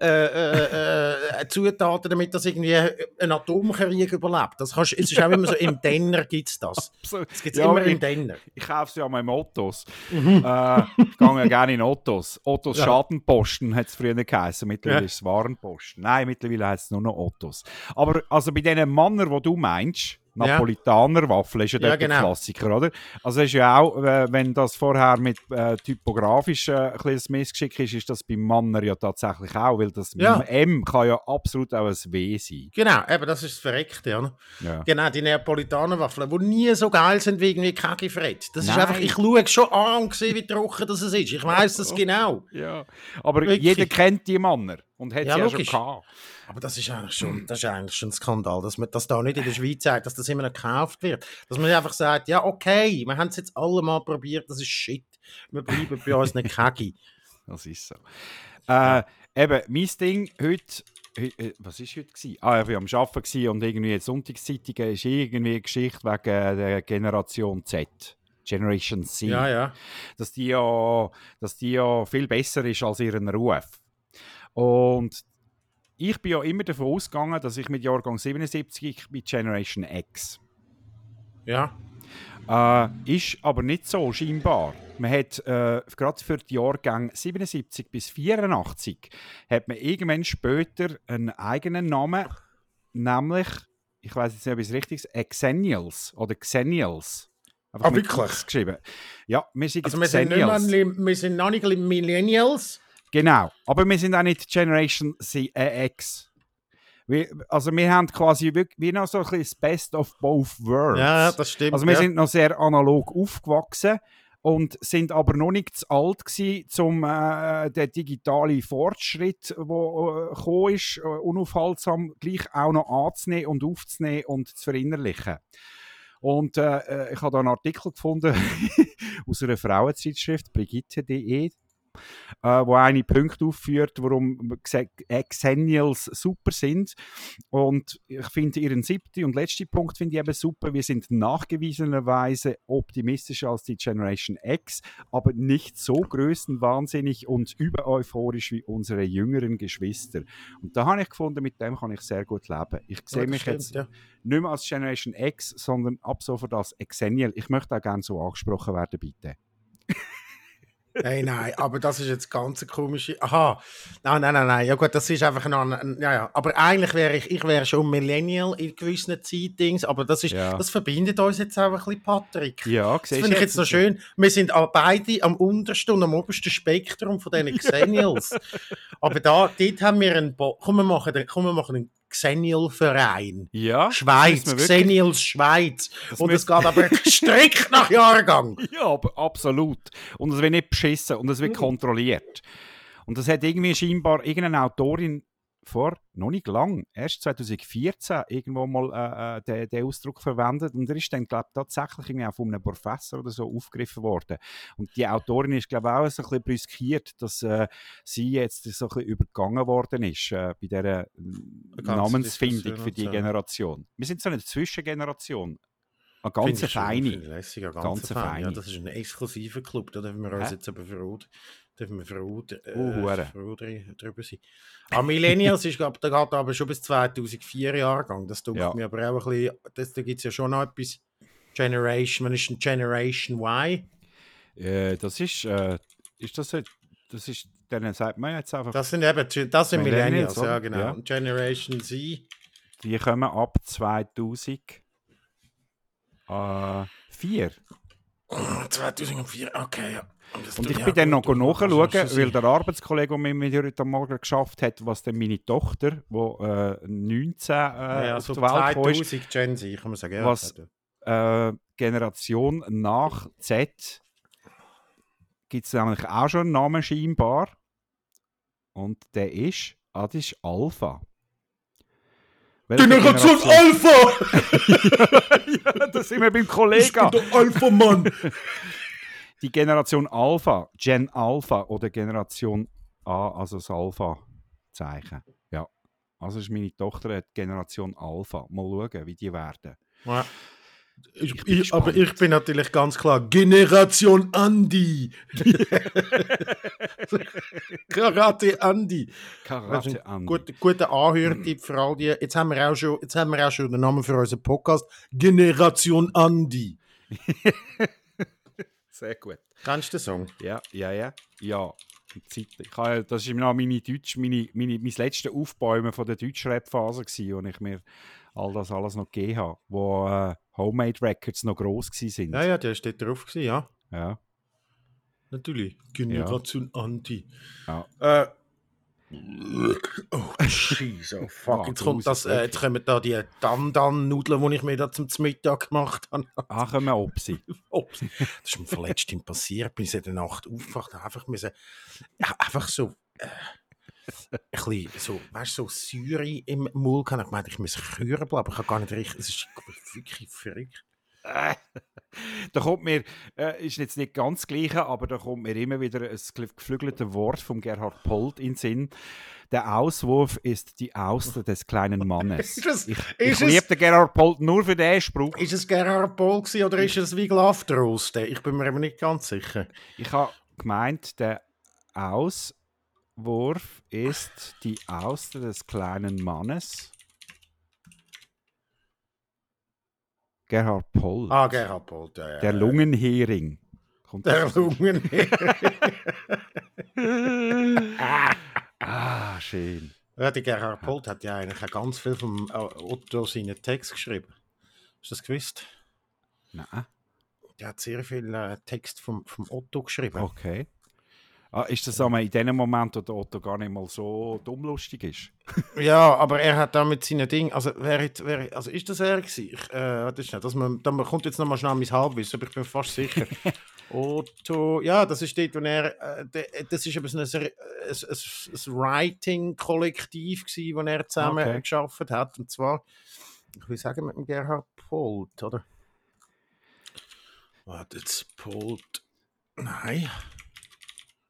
äh, äh, äh, Zutaten, damit das irgendwie ein Atomkrieg überlebt. Das kannst, es ist auch immer so, im Denner gibt es das. Das gibt es ja, immer im Denner. ich kaufe sie ja mal im Ottos. äh, ich gehe ja gerne in Ottos. Ottos Ja. Schadenposten hat es früher geheißen. Mittlerweile Ja. ist es Warenposten. Nein, mittlerweile heißt es nur noch Ottos. Aber also bei diesen Männern, die du meinst. Napolitaner Waffel ist ja, Ja, dort der genau. Klassiker, oder? Also ist ja auch, äh, wenn das vorher mit äh, typografisch äh, ein ein Missgeschick ist, ist das beim Manner ja tatsächlich auch, weil das Ja. M kann ja absolut auch ein W sein. Genau, eben, das ist das Verreckte. Oder? Ja. Genau, die Neapolitaner-Waffeln, die nie so geil sind wie irgendwie Kaki Fred. Das ist Nein. einfach, ich schaue schon an und sehe, wie trocken das ist. Ich weiss das genau. Ja. Aber Wirklich. jeder kennt die Männer und hat Ja, sie ja logisch. schon gehabt. Aber das ist eigentlich schon, das ist eigentlich schon ein Skandal, dass man das da nicht in der Schweiz sagt, dass das immer noch gekauft wird. Dass man einfach sagt, ja, okay, wir haben es jetzt alle mal probiert, das ist shit. Wir bleiben bei uns nicht Kaki. Das ist so. Äh, eben, mein Ding heute, heu- äh, was war heute? Gewesen? Ah, ich war am Arbeiten und irgendwie die Sonntagszeitung ist irgendwie eine Geschichte wegen der Generation Z. Generation Z. Ja, ja. Dass, die ja, dass die ja viel besser ist als ihren Ruf. Und ich bin ja immer davon ausgegangen, dass ich mit Jahrgang 77 mit Generation X. Ja. Äh, ist aber nicht so, scheinbar. Man hat äh, gerade für die Jahrgänge 77 bis 84 hat man irgendwann später einen eigenen Namen, nämlich, ich weiß jetzt nicht, ob es richtig sage, Xennials oder Xennials. Einfach Ah, wirklich? Geschrieben. Ja, wir sind Also wir sind, nicht mehr, Xennials. wir sind noch nicht Millennials. Genau, aber wir sind auch nicht Generation äh, X. Wir, also wir haben quasi wirklich, wie noch so ein bisschen das Best of both worlds. Ja, das stimmt. Also wir ja. sind noch sehr analog aufgewachsen und sind aber noch nicht zu alt gewesen, um äh, den digitalen Fortschritt, der äh, gekommen ist, äh, unaufhaltsam gleich auch noch anzunehmen und aufzunehmen und zu verinnerlichen. Und äh, äh, ich habe da einen Artikel gefunden aus einer Frauenzeitschrift, brigitte.de, äh, wo eine Punkte aufführt, warum Xe- äh, Xennials super sind. Und ich finde ihren siebten und letzten Punkt finde ich eben super. Wir sind nachgewiesenerweise optimistischer als die Generation X, aber nicht so größenwahnsinnig und übereuphorisch wie unsere jüngeren Geschwister. Und da habe ich gefunden, mit dem kann ich sehr gut leben. Ich sehe Ja, mich stimmt, jetzt ja. nicht mehr als Generation X, sondern ab sofort als Xennial. Ich möchte auch gerne so angesprochen werden, bitte. Nein, nein, aber das ist jetzt ganz eine komische. Aha, nein, nein, nein, nein. Ja gut, das ist einfach ein, ein ja, ja. Aber eigentlich wäre ich, ich wäre schon Millennial in gewissen Zeitdings, aber das ist, Ja. das verbindet uns jetzt auch ein bisschen, Patrick. Ja, Das finde ich jetzt noch schön. Wir sind beide am untersten und am obersten Spektrum von diesen Xennials. Aber da, dort haben wir einen, Bo komm, wir machen, den- komm, wir machen einen Xennial-Verein. Ja, Schweiz, Xennials Schweiz. Das Und es geht aber strikt nach Jahrgang. Ja, aber absolut. Und es wird nicht beschissen und es wird Mhm. kontrolliert. Und das hat irgendwie scheinbar irgendeine Autorin vor noch nicht lang, erst 2014 irgendwo mal äh, äh, den, den Ausdruck verwendet und er ist dann glaube tatsächlich irgendwie auch von einem Professor oder so aufgegriffen worden. Und die Autorin ist glaube auch so ein bisschen brüskiert, dass äh, sie jetzt so ein bisschen übergangen worden ist äh, bei dieser äh, Namensfindung für die. Generation. Wir sind so eine Zwischengeneration. Eine ganz ich feine. ich lässig, ja, ganz, feine. Ja, das ist ein exklusiver Club, da dürfen wir uns Hä? jetzt aber verrot, dürfen wir verrot, äh, Uh, drüber sein. Ah, Millennials ist, glaub, da geht aber schon bis 2004 Jahrgang. Das tut Ja. mir aber auch ein bisschen, das, da gibt es ja schon noch etwas. Generation, man ist ein Generation Y. Äh, das ist, äh, ist das, das ist, denen sagt man jetzt einfach, Das sind eben, das sind Millennials, Millennials, ja genau. Ja. Generation Z. die kommen ab 2004. Äh, vier. 2004, okay, ja. Und ich bin dann noch gut, nachschauen, weil der Arbeitskollege, der mit mir heute Morgen geschafft hat, was dann meine Tochter, die äh, 19 äh, ja, auf so die Welt gekommen ist, 2000 Gen Z, kann man sagen. Ja, Was- äh, Generation nach Z gibt es nämlich auch schon einen Namen scheinbar. Und der ist, ah, das ist Alpha. Welche Generation Alpha! ja, da sind wir beim Kollegen. der Alpha-Mann! Die Generation Alpha, Gen Alpha oder Generation A, also das Alpha-Zeichen. Ja. Also ist meine Tochter eine Generation Alpha. Mal schauen, wie die werden. Ja. Ich, Ich aber ich bin natürlich ganz klar Generation Andy. Karate Andy. Karate ein an. guter, guter Anhörtipp für all die. Jetzt haben, wir auch schon, jetzt haben wir auch schon den Namen für unseren Podcast. Generation Andy. Sehr gut. Kennst du den Song? Ja, ja, ja. Ja. die Zeit. Ich habe, das war noch meine Deutsch, meine, meine, mein letztes Aufbäumen von der Deutschrap-Phase, wo ich mir all das alles noch gegeben habe, wo äh, Homemade Records noch gross waren. Ja, ja, der steht drauf gewesen, ja. ja. Natürlich. Generation Andy. Ja. Äh, oh, jeez, oh fuck. Jetzt, kommt das, äh, jetzt kommen da die Dan-Dan-Nudeln, die ich mir da zum Mittag gemacht habe. Ach, wir Opsi. Ups. Das ist mir verletzt passiert. Bin ich in der Nacht aufgewacht, einfach müssen, einfach so, äh, ein bisschen, so, weißt so Säure im Mund gehabt. Ich meinte, ich muss küren bleiben, aber ich habe gar nicht richtig, es ist wirklich verrückt. Äh, da kommt mir, äh, ist jetzt nicht ganz das Gleiche, aber da kommt mir immer wieder ein gef- geflügeltes Wort von Gerhard Polt in den Sinn. Der Auswurf ist die Auster des kleinen Mannes. Es- ich ich liebe den Gerhard Polt nur für diesen Spruch. Ist es Gerhard gewesen, oder ist es wie Laftrost? Ich bin mir eben nicht ganz sicher. Ich habe gemeint, der Auswurf ist die Auster des kleinen Mannes. Gerhard Polt. Ah, Gerhard Pohl, ja, ja. der Lungenhering. Kommt Der das- Lungen. ah, schön. ja, der Gerhard Polt hat ja eigentlich auch ganz viel vom äh, Otto seinen Text geschrieben. Hast du das gewusst? Nein. Der hat sehr viel äh, Text vom, vom Otto geschrieben. Okay. Ah, ist das einmal in dem Moment, wo der Otto gar nicht mal so dummlustig ist? Ja, aber er hat da mit seinen Dingen, also wer, wer, also ist das er gewesen? Ich, äh, das ist nicht, dass man, dann kommt jetzt nochmal schnell mein Halbwissen, aber ich bin fast sicher. Otto, ja, das ist dort, wo er, äh, das ist eben so ein, ein, ein, ein Writing-Kollektiv gewesen, wo er zusammen Okay. geschafft hat, und zwar, ich will sagen, mit dem Gerhard Polt, oder? Warte, jetzt Polt, nein.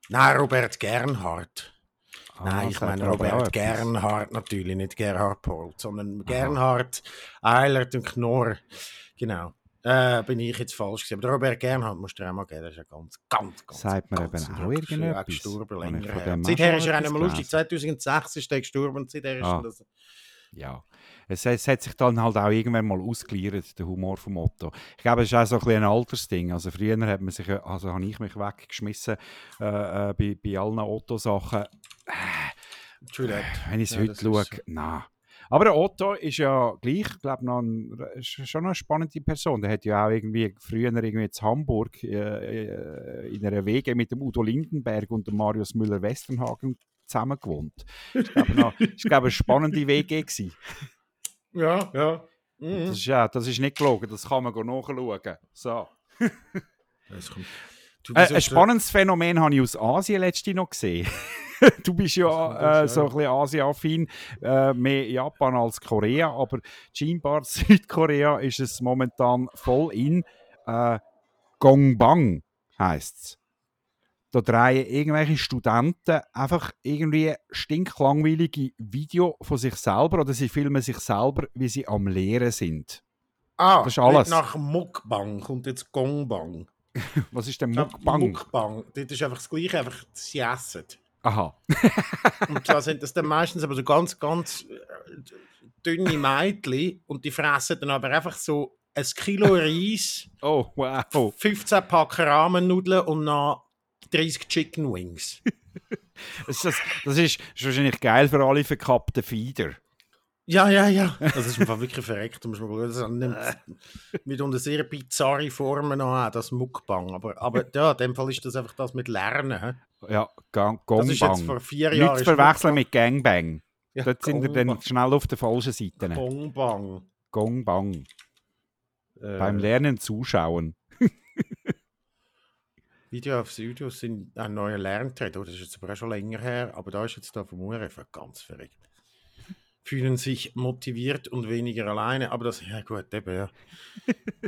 Nein, Robert Gernhardt. Nein, Ah, ich sagt meine Robert. Gernhardt natürlich, nicht Gerhard Polt, sondern Gernhardt, Eilert und Knorr. Genau. Äh, bin ich jetzt falsch gewesen. Aber Robert Gernhardt musst du dir auch mal geben, das ist ja ganz, ganz, ganz, Sagt ganz eben auch irgendetwas, gestorben, ich länger her. Seither ist er auch nicht mehr lustig. gelesen. 2006 ist er gestorben und seither ist Ah. das... Ja. Es, es hat sich dann halt auch irgendwann mal ausgeliert, der Humor vom Otto. Ich glaube, es ist auch so ein, ein Altersding. Also früher hat man sich, also habe ich mich weggeschmissen äh, äh, bei, bei allen Otto-Sachen. Entschuldigung. Wenn ich es Ja, heute das schaue, ist- nein. Aber der Otto ist ja gleich, glaube noch ein, schon noch eine spannende Person. Der hat ja auch irgendwie früher irgendwie in Hamburg äh, äh, in einer Wege mit dem Udo Lindenberg und dem Marius Müller-Westernhagen zusammen gewohnt. Ich glaube, noch, ich glaube, eine spannende WG gewesen. Ja, ja. Mhm. Das ist, ja, das ist nicht gelogen, das kann man nachschauen. So. Du, Äh, ein spannendes Phänomen habe ich aus Asien letztens noch gesehen. du bist ja äh, so ein bisschen Asien-affin, äh, mehr Japan als Korea, aber scheinbar Südkorea ist es momentan voll in. Äh, Gongbang heisst es. Da drehen irgendwelche Studenten einfach irgendwie stinklangweilige Video von sich selber oder sie filmen sich selber, wie sie am Lehren sind. Ah, das ist alles. Nach Mukbang kommt jetzt Gongbang. Was ist denn Ja, Mukbang? Mukbang. Das ist einfach das Gleiche, einfach sie essen. Aha. Und zwar sind das dann meistens aber so ganz, ganz äh, dünne Mädchen und die fressen dann aber einfach so ein Kilo Reis, Oh, wow. 15 Packen Rahmennudeln und noch 30 Chicken Wings. Das, das, das ist, ist wahrscheinlich geil für alle verkappten Fieder. Ja, ja, ja. Das ist einfach wirklich verreckt. Da muss man schauen. Das nimmt mitunter sehr bizarre Formen an, das Mukbang. Aber, aber ja, in dem Fall ist das einfach das mit Lernen. hä? Ja, Gang, Das ist jetzt Gongbang. vor vier Nicht Jahren. zu ist verwechseln mit Gangbang. Ja, Dort sind wir dann Gongbang. schnell auf der falschen Seite. Gongbang. Gongbang. Äh, Beim Lernen zuschauen. Video auf Video sind ein neuer Lerntrend. Oh, das ist jetzt aber auch schon länger her, aber da ist jetzt da vom URF ganz verrückt. Fühlen sich motiviert und weniger alleine, aber das, ja gut, eben, ja.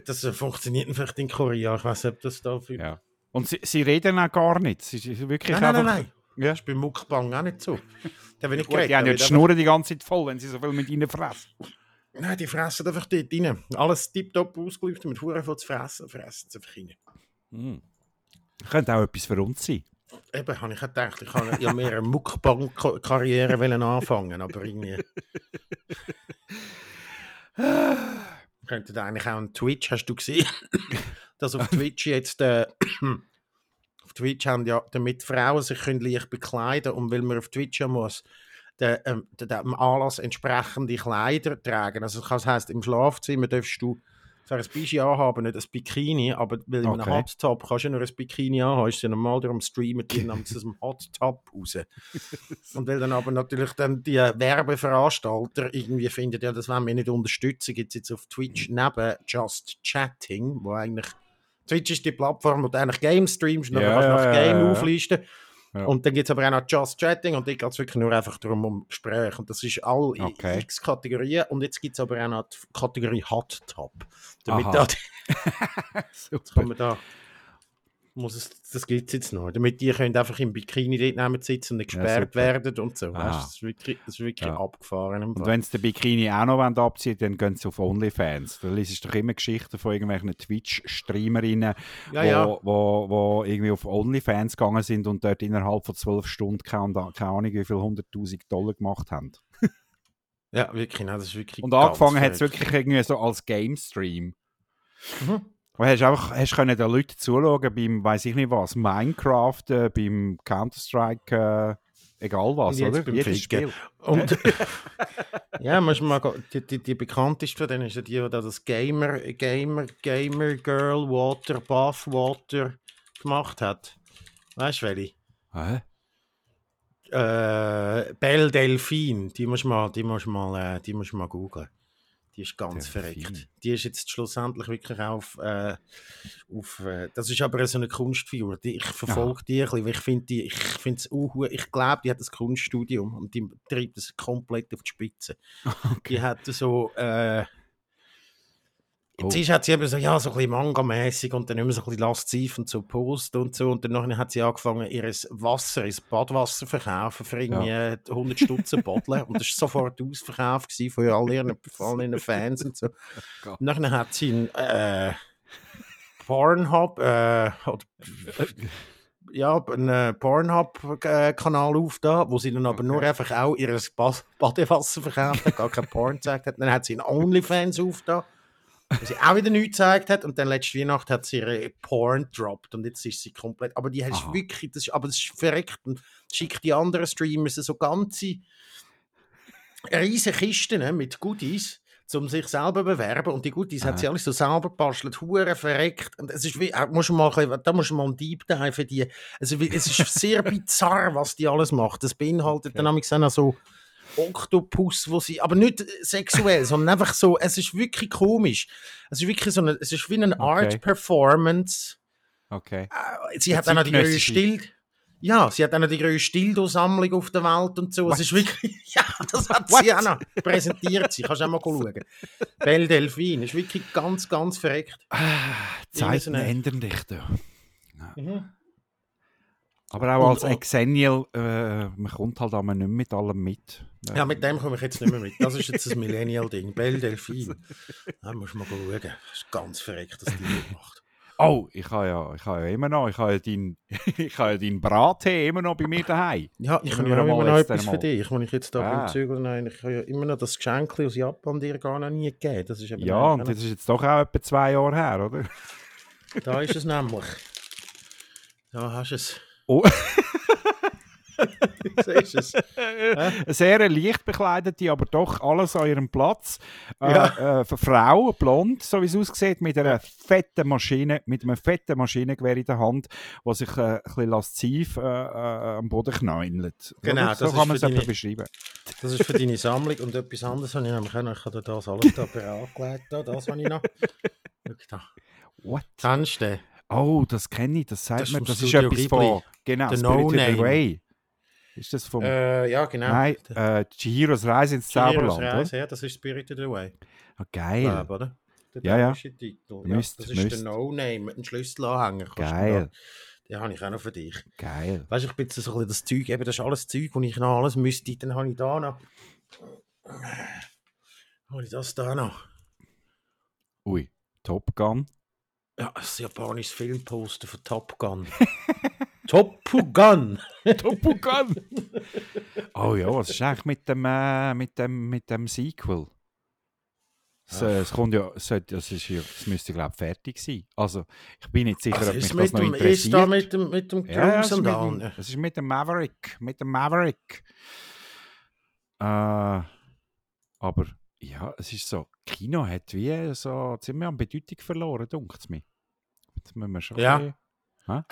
Das äh, funktioniert vielleicht in Korea. Ich weiß nicht, ob das da für. Ja. Und sie, sie reden auch gar nicht. Sie sind wirklich Nein, nein, nein, einfach- nein. Ja. Das ist beim Mukbang auch nicht so. Da bin ich Gut, die haben ja die Schnurren die ganze Zeit voll, wenn sie so viel mit ihnen fressen. Nein, die fressen einfach dort rein. Alles tiptop ausgeleuchtet mit Huren von zu fressen, fressen sie einfach rein. Hm. Könnte auch etwas für uns sein. Eben, habe ich gedacht, ich kann ja mehr eine Mukbang-Karriere wollen anfangen, aber irgendwie... Könnte da eigentlich auch ein Twitch, hast du gesehen, dass auf Twitch jetzt... Äh, auf Twitch haben ja, damit Frauen sich können leicht bekleiden und weil man auf Twitch ja muss, der, ähm, dem Anlass entsprechende Kleider tragen. Also das heisst, im Schlafzimmer darfst du zwar ein Bigi anhaben, nicht ein Bikini, aber weil in Okay. einem Hot Top kannst du ja nur ein Bikini anhaben, ist ja normal darum streamen die dann aus dem Hot Top raus. Und weil dann aber natürlich dann die Werbeveranstalter irgendwie finden, ja, das wollen wir nicht unterstützen, gibt es jetzt auf Twitch neben Just Chatting, wo eigentlich Twitch ist die Plattform, wo du eigentlich Game streamst und dann Ja, kannst du nach Game ja, ja. auflisten. Ja. Und dann gibt es aber auch noch Just Chatting und dort geht es wirklich nur einfach darum, um Gespräche. Und das ist all in Okay. x Kategorien. Und jetzt gibt es aber auch noch die Kategorie Hot Top. Damit Aha. da, jetzt kann Super. man da, muss es, das gibt es jetzt noch. Damit die können einfach im Bikini dort neben sitzen und nicht Ja, gesperrt super. werden und so. Aha. Weißt, das ist wirklich, das ist wirklich Ja. abgefahren. Und wenn sie den Bikini auch noch abziehen dann gehen sie auf OnlyFans. Da liest du doch immer Geschichten von irgendwelchen Twitch-Streamerinnen, ja, wo, ja. Wo, wo irgendwie auf OnlyFans gegangen sind und dort innerhalb von zwölf Stunden keine, keine Ahnung wie viel 100'000 Dollar gemacht haben. ja, wirklich. Nein, das ist wirklich Und angefangen hat es wirklich irgendwie so als Game-Stream. Mhm. Du hast einfach hast können den Leuten zuschauen beim, weiß ich nicht was, Minecraft, äh, beim Counter-Strike, äh, egal was, oder? beim Jedes. Spiel. Und ja, musst mal, die, die, die bekannteste von denen ist ja die, die da das Gamer, Gamer, Gamer Girl Water, Bath Water gemacht hat. Weißt du welche? Hä? Äh, Belle Delphine, die musst du mal, die musst du mal, äh, die musst mal googlen. Die ist ganz Delphine. verreckt. Die ist jetzt schlussendlich wirklich auf, äh, auf äh, das ist aber so eine Kunstfigur. Die, ich verfolge die ein bisschen, weil ich finde die, ich finde es uh, ich glaube, die hat ein Kunststudium und die treibt das komplett auf die Spitze. Die hat so, äh, Oh. Zuerst hat sie eben so, ja, so ein bisschen Manga-mässig und dann immer so ein bisschen lasziv und so Post und so. Und dann hat sie angefangen, ihr Wasser, ihr Badwasser zu verkaufen für irgendwie 100 Stutzen Bottlen. Und das war sofort ausverkauft gewesen von all ihren, von ihren Fans und so. Gott. Und dann hat sie einen äh, Pornhub, äh, oder, ja, einen äh, Pornhub-Kanal aufgetan, wo sie dann aber nur einfach auch ihr Bad Badewasser verkauft hat, gar kein Porn gezeigt hat. Dann hat sie einen OnlyFans aufgetan wo sie auch wieder nichts gezeigt hat und dann letzte Weihnacht hat sie ihre Porn gedroppt und jetzt ist sie komplett, aber die hat Aha. wirklich, das ist, aber das ist verreckt und schickt die anderen Streamers so ganze riesige Kisten ne, mit Goodies, um sich selber zu bewerben und die Goodies hat Aha. sie alles so selber gebastelt, hure verreckt und es ist wie, äh, musst du mal, da musst du mal einen Deep Dive für die, also es ist sehr bizarr, was die alles macht, das beinhaltet Okay. dann nämlich auch noch so Oktopus, wo sie, aber nicht sexuell, sondern einfach so, es ist wirklich komisch. Es ist wirklich so eine, es ist wie eine Art Performance. Okay. Äh, Sie hat Eine auch noch die größte. Still. Ja, sie hat auch noch die größte Dildo-Sammlung auf der Welt und so. What? Es ist wirklich, ja, das hat What? sie auch noch präsentiert. Sie kannst auch mal schauen. Belle Delphine ist wirklich ganz, ganz verreckt. Zeiten so eine- ändern dich da. Mhm. Aber auch als Exennial, äh, man kommt halt einmal nicht mit allem mit. Ja, mit dem komme ich jetzt nicht mehr mit. Das ist jetzt ein Millennial-Ding. Belle Delphine. Da musst du mal schauen. Das ist ganz verreckt, dass die das macht. Oh, ich habe ja, ich habe ja immer noch, ich habe ja deinen ich habe ja deinen Brattee immer noch bei mir daheim. Ja, ich habe ja immer noch etwas für dich, wenn ich jetzt da Ah. beim Zügel nein, ich habe ja immer noch das Geschenk aus Japan dir gar noch nie gegeben. Das ist Ja, und das ist jetzt doch auch etwa zwei Jahre her, oder? da ist es nämlich. Da hast du es. Oh. Es? Eine sehr leicht bekleidete, aber doch alles an ihrem Platz. Äh, Ja. äh, für Frau, blond, so wie es aussieht, mit einer fetten Maschine, mit einem fetten Maschinengewehr in der Hand, wo sich äh, ein bisschen lasziv äh, äh, am Boden knäunelt. Genau, so kann man es deine- beschreiben. Das ist für deine Sammlung und etwas anderes habe ich nämlich auch noch. Ich habe das alles da angelegt. Da, das habe ich noch. Schau da. What? Kennst du? Oh, das kenne ich, das sagt Das ist mir. vom Das ist etwas Ghibli. von. Genau, The Spirited No-Name. Away. Ist das vom. Äh, ja, genau. Nein, äh, Chihiros Reise ins Chihiros Zauberland. oder? Reise, ja, das ist Spirited Away. Ah, geil. Glaub, oder? Der Ja, ja. Titel. Ja, Müsst- das ist müsst. der No-Name mit einem Schlüsselanhänger. Geil. Den habe ich auch noch für dich. Geil. Weißt du, ich bin so ein bisschen das Zeug, eben, das ist alles Zeug, wo ich noch alles müsste. Dann habe ich da noch. Habe ich das da noch? Ui, Top Gun. Ja, ein japanisches Filmposter von Top Gun. Top Gun! Top Gun! oh ja, was ist eigentlich mit dem, äh, mit dem, mit dem Sequel? Es, äh, es kommt ja, es, es, ist ja, es müsste glaube ich fertig sein. Also, ich bin nicht sicher, Also ob mich ist, das noch dem, ist interessiert. da mit dem, mit dem Ja, ja, es, Cruise ist mit dem, es ist mit dem Maverick. Mit dem Maverick. Äh, aber ja, es ist so, Kino hat wie so ziemlich an Bedeutung verloren, dunkt es mir. Jetzt müssen wir schon Ja.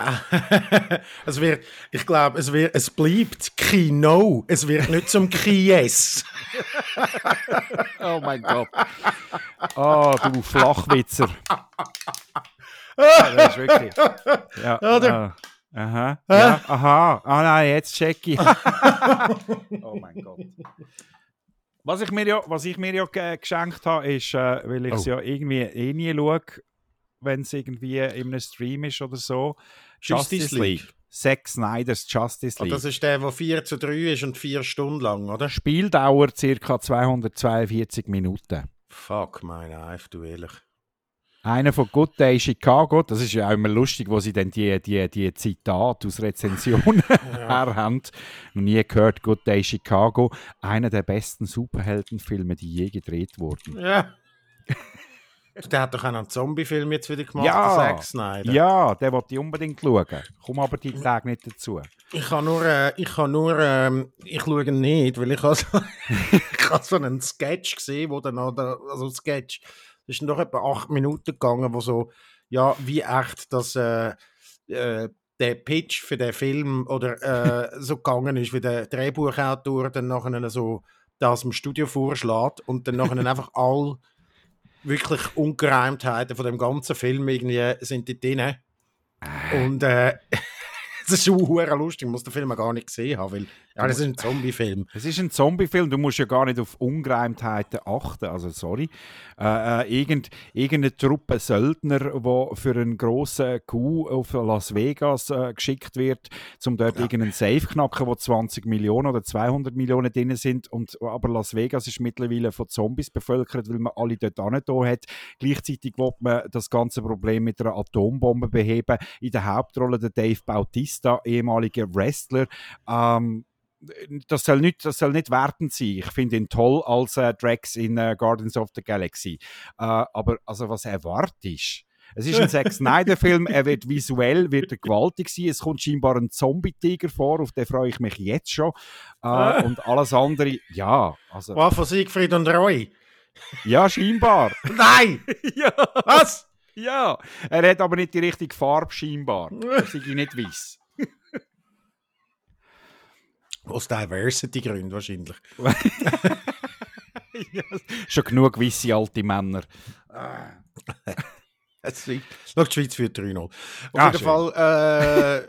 es wird, ich glaube, es, wird, es bleibt Kino. Es wird nicht zum Kies. Oh mein Gott. Oh, du Flachwitzer. Ja, das ist wirklich. Ja, Oder? äh, aha. Ja, aha. Ah nein, jetzt check ich. oh mein Gott. Was ich mir ja, was ich mir ja ge- geschenkt habe, ist, äh, weil ich es Oh. ja irgendwie eh nie schaue, wenn es irgendwie in einem Stream ist oder so. Justice Justice League. Zack Snyder's Justice Und League. das ist der, der 4 zu 3 ist und 4 Stunden lang, oder? Spieldauer ca. 242 Minuten. Fuck, mein Eif, du ehrlich. Einer von Good Day Chicago, das ist ja auch immer lustig, wo sie dann die, die, die Zitate aus Rezensionen her haben. Noch nie gehört, Good Day Chicago, einer der besten Superheldenfilme, die je gedreht wurden. Ja. der hat doch auch einen Zombie-Film jetzt wieder gemacht, Ja. der Zack Snyder. Ja, der wollte ich unbedingt schauen. Komm aber die Tage nicht dazu. Ich kann nur, äh, ich kann nur, ähm, ich schaue nicht, weil ich habe so, ich habe so einen Sketch gesehen, wo dann noch, also Sketch, das ist noch etwa acht Minuten gegangen, wo so, ja, wie echt das, äh, äh, der Pitch für den Film oder äh, so gegangen ist, wie der Drehbuchautor dann nachher so das im Studio vorschlägt und dann nachher einfach all wirklich Ungereimtheiten von dem ganzen Film irgendwie sind die drin. Und äh, es ist schon hure lustig, ich muss den Film gar nicht gesehen haben, weil ja, das ist ein Zombie-Film. Es ist ein Zombie-Film, du musst ja gar nicht auf Ungereimtheiten achten. Also, sorry. Äh, äh, irgend, irgendeine Truppe Söldner, die für einen grossen Coup auf Las Vegas äh, geschickt wird, um dort Ja. irgendeinen Safe knacken, wo 20 Millionen oder 200 Millionen drin sind. Und, aber Las Vegas ist mittlerweile von Zombies bevölkert, weil man alle dort da hat. Gleichzeitig will man das ganze Problem mit einer Atombombe beheben. In der Hauptrolle der Dave Bautista, ehemaliger Wrestler. Ähm, das soll nicht, das soll nicht wertend sein. Ich finde ihn toll als äh, Drax in äh, Guardians of the Galaxy. Äh, aber also was erwartest es ist ein Zack Snyder-Film, er wird visuell wird er gewaltig sein. Es kommt scheinbar ein Zombie-Tiger vor, auf den freue ich mich jetzt schon. Äh, und alles andere, ja, also, Was von Siegfried und Roy? ja, scheinbar. Nein! ja, Was? ja. Er hat aber nicht die richtige Farbe, scheinbar. Das ist nicht weiß. Aus Diversity-Gründen wahrscheinlich. ja, schon genug weiße alte Männer. Es Schau, die Schweiz führt 3-0. Auf Ah, jeden schön. Fall,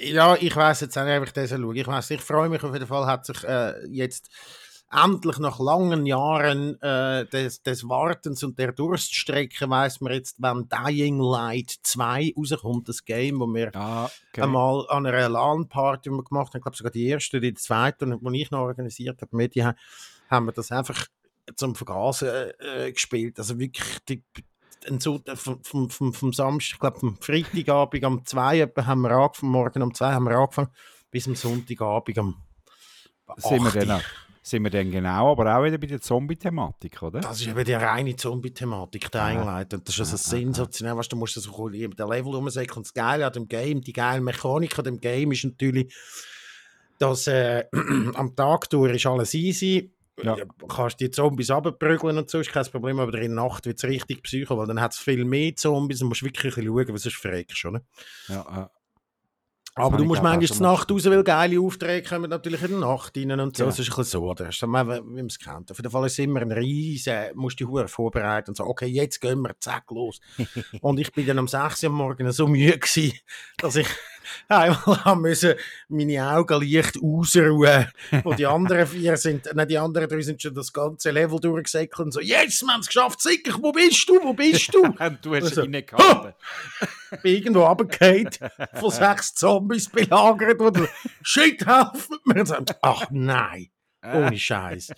äh, ja, ich weiß jetzt auch nicht, ob ich das schaue. Ich weiß, ich freue mich auf jeden Fall, hat sich äh, jetzt endlich nach langen Jahren äh, des, des Wartens und der Durststrecke, weiß man jetzt, wenn Dying Light 2 rauskommt, das Game, wo wir Ah, okay. einmal an einer LAN-Party die gemacht haben, ich glaube sogar die erste, die zweite, die ich noch organisiert habe, mit dir, haben wir das einfach zum Vergasen äh, äh, gespielt. Also wirklich die, ein so, vom, vom, vom, vom Samstag, ich glaube vom Freitagabend um 2 etwa haben wir angefangen, morgen um 2 haben wir angefangen, bis am Sonntagabend um sind wir, 8 dann, sind wir dann genau, aber auch wieder bei der Zombie-Thematik, oder? Das ist eben die reine Zombie-Thematik, der Ah. Einleitung. Und das ist also Ah, ah, ah. sensationell. Weißt, du du musst das so über den Level rumsäckeln. Und das Geile an dem Game, die geile Mechanik an dem Game ist natürlich, dass äh, am Tag durch ist alles easy. Ja. Ja. kannst die Zombies abprügeln und so, ist kein Problem, aber in der Nacht wird es richtig psycho, weil dann hat es viel mehr Zombies und musst wirklich schauen, was ist verreckst, oder? Ja, Aber du musst manchmal mal Nacht raus, weil geile Aufträge kommen natürlich in der Nacht rein und so. Ja. Das ist ein bisschen so, oder? Das ist wie man es kennt. Auf jeden Fall ist es immer ein riesen, musst die Hure vorbereiten und so, okay, jetzt gehen wir, zack, los. und ich bin dann um 6 Uhr am Morgen so müde gewesen, dass ich einmal müssen meine Augen leicht ausruhen, wo die anderen vier sind, nein, die anderen drei sind schon das ganze Level durchgesäckelt und so, yes, wir haben es geschafft, sicher, wo bist du, wo bist du? Und du hast Also, reingehalten. bin irgendwo runtergefallen, von sechs Zombies belagert und shit, helft mir. Und Ach nein, ohne Scheiß.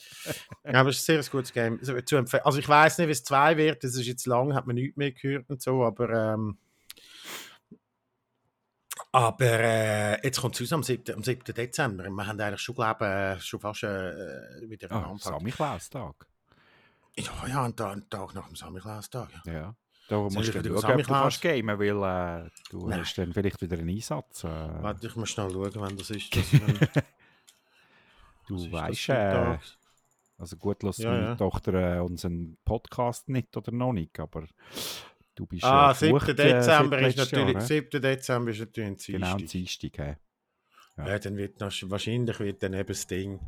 Ja, aber es ist ein sehr gutes Game. Zu empfehlen. also ich weiß nicht, wie es zwei wird, das ist jetzt lang, hat man nichts mehr gehört und so, aber ähm, aber äh, jetzt kommt es raus am 7. am 7. Dezember. Wir haben eigentlich schon, glaube äh, schon fast äh, wieder einen Anfang. Samichlaus-Tag. Ja, ja, einen Tag, einen Tag nach dem Samichlaus-Tag. Ja. Ja. Da musst ich du schauen, ob du kannst gamen, weil äh, du Nein. hast dann vielleicht wieder einen Einsatz. Äh, Warte, ich muss schnell schauen, wann das ist. Das, ähm, du weißt, äh, also gut, lässt Ja, meine ja. Tochter äh, unseren Podcast nicht oder noch nicht, aber du bist Ah, äh, 7. Flucht, äh, Dezember seit ist natürlich, Jahr, 7. Dezember ist natürlich ein hä? Genau, am Dienstag. Dienstag. ja. Ja, dann wird noch, wahrscheinlich wird dann eben das Ding,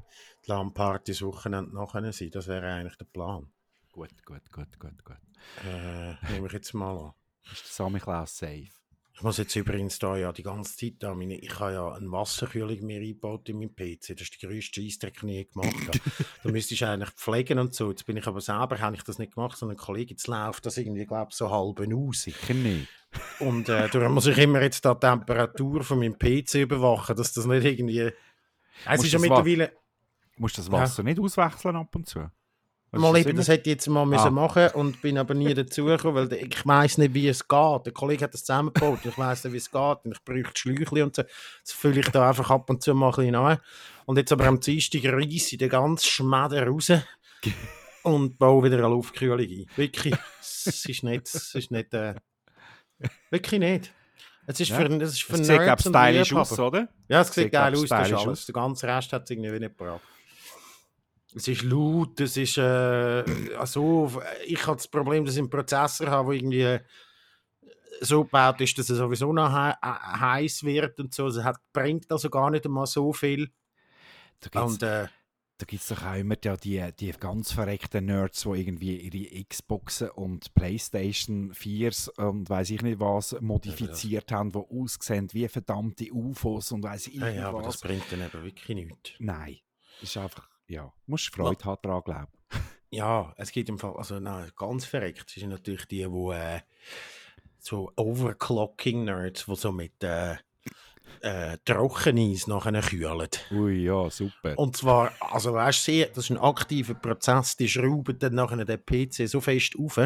die LAN-Party das Wochenende nachher sein. Das wäre eigentlich der Plan. Gut, gut, gut, gut, gut. Äh, nehme ich jetzt mal an. Ist der Samichlaus safe? Ich muss jetzt übrigens da ja die ganze Zeit da, meine, ich habe ja eine Wasserkühlung mir eingebaut in meinem PC. Das ist der grösste Eisdreck, den ich je gemacht habe. da müsste ich eigentlich pflegen und so. Jetzt bin ich aber selber, habe ich das nicht gemacht, sondern ein Kollege, jetzt läuft das irgendwie, glaube ich, so halb aus. Sicher nicht. Und äh, darum muss ich immer jetzt da die Temperatur von meinem PC überwachen, dass das nicht irgendwie... Es ist ja mittlerweile... Du musst das Wasser nicht auswechseln ab und zu. Mal eben, das hätte ich jetzt mal müssen Ah. machen und bin aber nie dazugekommen, weil ich weiß nicht, wie es geht. Der Kollege hat das zusammengebaut ich weiß nicht, wie es geht und ich bräuchte Schläuchli und so. Das fülle ich da einfach ab und zu mal ein bisschen an. Und jetzt aber am Dienstag reisse ich den ganzen Schmeder raus und baue wieder eine Luftkühlung ein. Wirklich, es ist nicht, es ist nicht, äh, wirklich nicht. Es ist Ja. für, das ist für Es sieht, glaube ich, stylisch aus, oder? Ja, es sieht Sieht, geil aus, aus. Der ganze Rest hat es irgendwie nicht gebracht. Es ist laut, es ist, äh, also, ich habe das Problem, dass ich einen Prozessor habe, der irgendwie äh, so gebaut ist, dass er sowieso noch he äh, heiß wird und so. Es hat, bringt also gar nicht einmal so viel. Da gibt's, Und, äh, da doch auch immer die, die, die ganz verreckten Nerds, die irgendwie ihre Xboxen und Playstation 4s und weiß ich nicht was modifiziert haben, die aussehen wie verdammte UFOs und weiß ich ja, nicht ja, aber das was. bringt dann eben wirklich nichts. Nein, das ist einfach, ja, musst Freude haben daran, glaube ich. Ja, es gibt im Fall, also nein, ganz verreckt sind natürlich die, die äh, so Overclocking-Nerds, die so mit äh, äh, Trockeneis nachher kühlen. Ui, ja, super. Und zwar, also weißt du, das ist ein aktiver Prozess, die schrauben dann nachher den PC so fest auf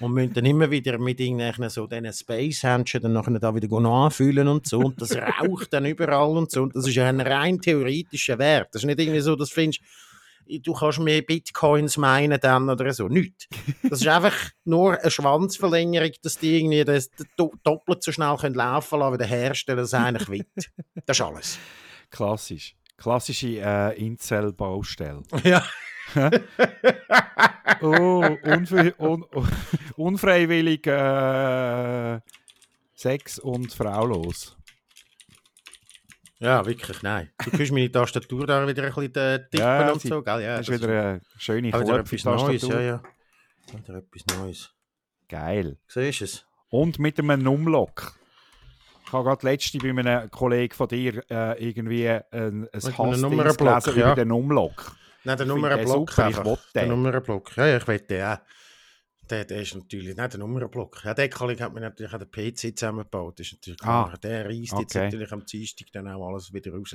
und müssen dann immer wieder mit irgendwelchen so diesen Space-Händchen dann nachher da wieder anfühlen und so und das raucht dann überall und so und das ist ja ein rein theoretischer Wert. Das ist nicht irgendwie so, dass du findest, du kannst mehr Bitcoins meinen dann oder so. Nicht. Das ist einfach nur eine Schwanzverlängerung, dass die irgendwie das do- doppelt so schnell können laufen lassen, wie der Hersteller es eigentlich will. Das ist alles. Klassisch. Klassische äh, Incel-Baustelle. Ja. Oh, unfre un unfreiwillig äh, Sex und fraulos. Ja, wirklich, nein. Du kannst meine Tastatur da wieder ein bisschen äh, tippen Ja, und so, gell? Ja, Das ist wieder eine schöne wieder etwas Neues, ja, ja. Wieder etwas Neues. Geil. Siehst du es? Und mit einem Numlock. Ich habe gerade letzte bei einem Kollegen von dir äh, irgendwie ein, ein Nummernblock, gelesen ja. über den Numlock. Nein, der Ich den Nummernblock ich einfach. will Der den. Nummernblock. Ja, ja, ich will den auch. Der, der ist natürlich, nein, der Nummernblock. Ja, der Kollege hat mir natürlich auch den PC zusammengebaut. Das ist natürlich Ah, klar. Der reißt jetzt okay. natürlich am Dienstag dann auch alles wieder raus.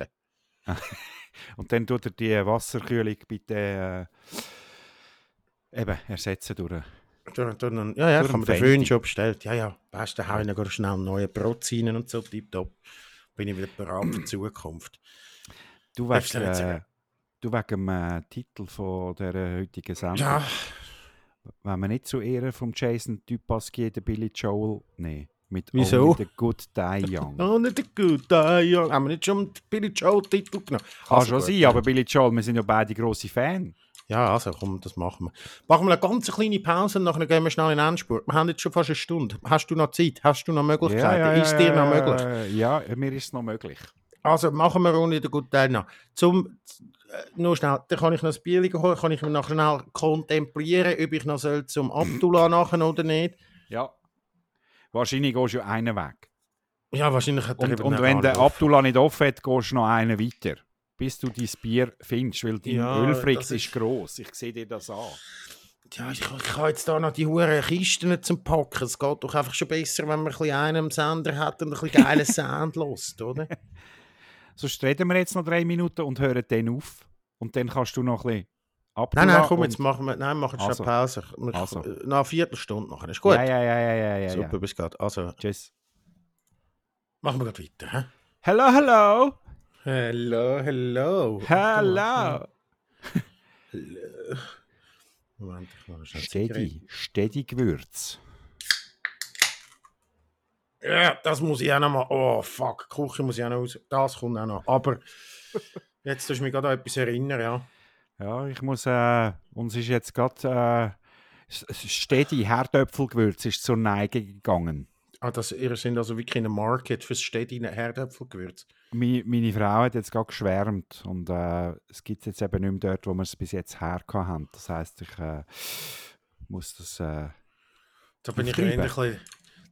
Und dann tut er die Wasserkühlung bitte äh, eben ersetzen durch. Durch, durch, einen- ja, ja, kann man einen den Föhn schon bestellt. Ja, ja. Weißt du, hau ich schnell Protz rein und so, tipptopp. Bin ich wieder bereit für die Zukunft. Du nicht äh, du wegen dem äh, Titel von der heutigen Sendung. Ja, Wenn man nicht zu Ehren vom Jason Dupasquier den Billy Joel nee, mit Wieso? Only the Good Die Young. oh, nicht der Good, ah, ja. Haben wir nicht schon den Billy Joel Titel genommen? Kann Also schon gut, sein, ja. aber Billy Joel, wir sind ja beide grosse Fans. Ja, also komm, das machen wir. Machen wir eine ganz kleine Pause und nachher gehen wir schnell in den Endspurt. Wir haben jetzt schon fast eine Stunde. Hast du noch Zeit? Hast du noch Möglichkeiten? ist dir noch möglich? Ja, mir ist es noch möglich. Also machen wir ohne den guten Teil noch. Zum, nur schnell, dann kann ich noch ein Bier holen, kann ich mir nachher schnell kontemplieren, ob ich noch soll zum Abdullah nachher oder nicht. Ja. Wahrscheinlich gehst du einen Weg. Ja, wahrscheinlich hat er Und, und wenn der Abdullah nicht offen hat, gehst du noch einen weiter. Bis du dein Bier findest, weil dein Ja, Ölfrix ist, ist- gross. Ich sehe dir das an. Ja, ich, ich habe jetzt da noch die huren Kisten zum Packen. Es geht doch einfach schon besser, wenn man ein bisschen einen am Sender hat und ein bisschen geilen Sound lässt, oder? Sonst reden wir jetzt noch drei Minuten und hören dann auf. Und dann kannst du noch ein bisschen Nein, Abdullah nein, komm, und- jetzt machen wir, nein, machen wir Also. Pause. Wir, Also. Nach Viertelstunde nachher. Ist gut? Ja, ja, ja, ja, ja, ja, Super, ja. bis gerade. Also, Tschüss. machen wir gleich weiter. Hä? Hello, hello. Hello, hello. Hello. Moment, ich mache. Steady, steady Gewürz. Ja, das muss ich auch noch mal. Oh, fuck, Küche muss ich auch noch aus. Das kommt auch noch. Aber jetzt tust du mich gerade an etwas erinnern, ja. Ja, ich muss, äh, uns ist jetzt gerade äh, steady Herdöpfelgewürz ist zur Neige gegangen. Ah, das, ihr sind also wirklich in einem Market fürs städtische Herdöpfelgewürz. Mi, meine Frau hat jetzt gerade geschwärmt und äh, es gibt es jetzt eben nicht mehr dort, wo wir es bis jetzt her haben. Das heisst, ich äh, muss das. Äh, Da bin ich eher ein bisschen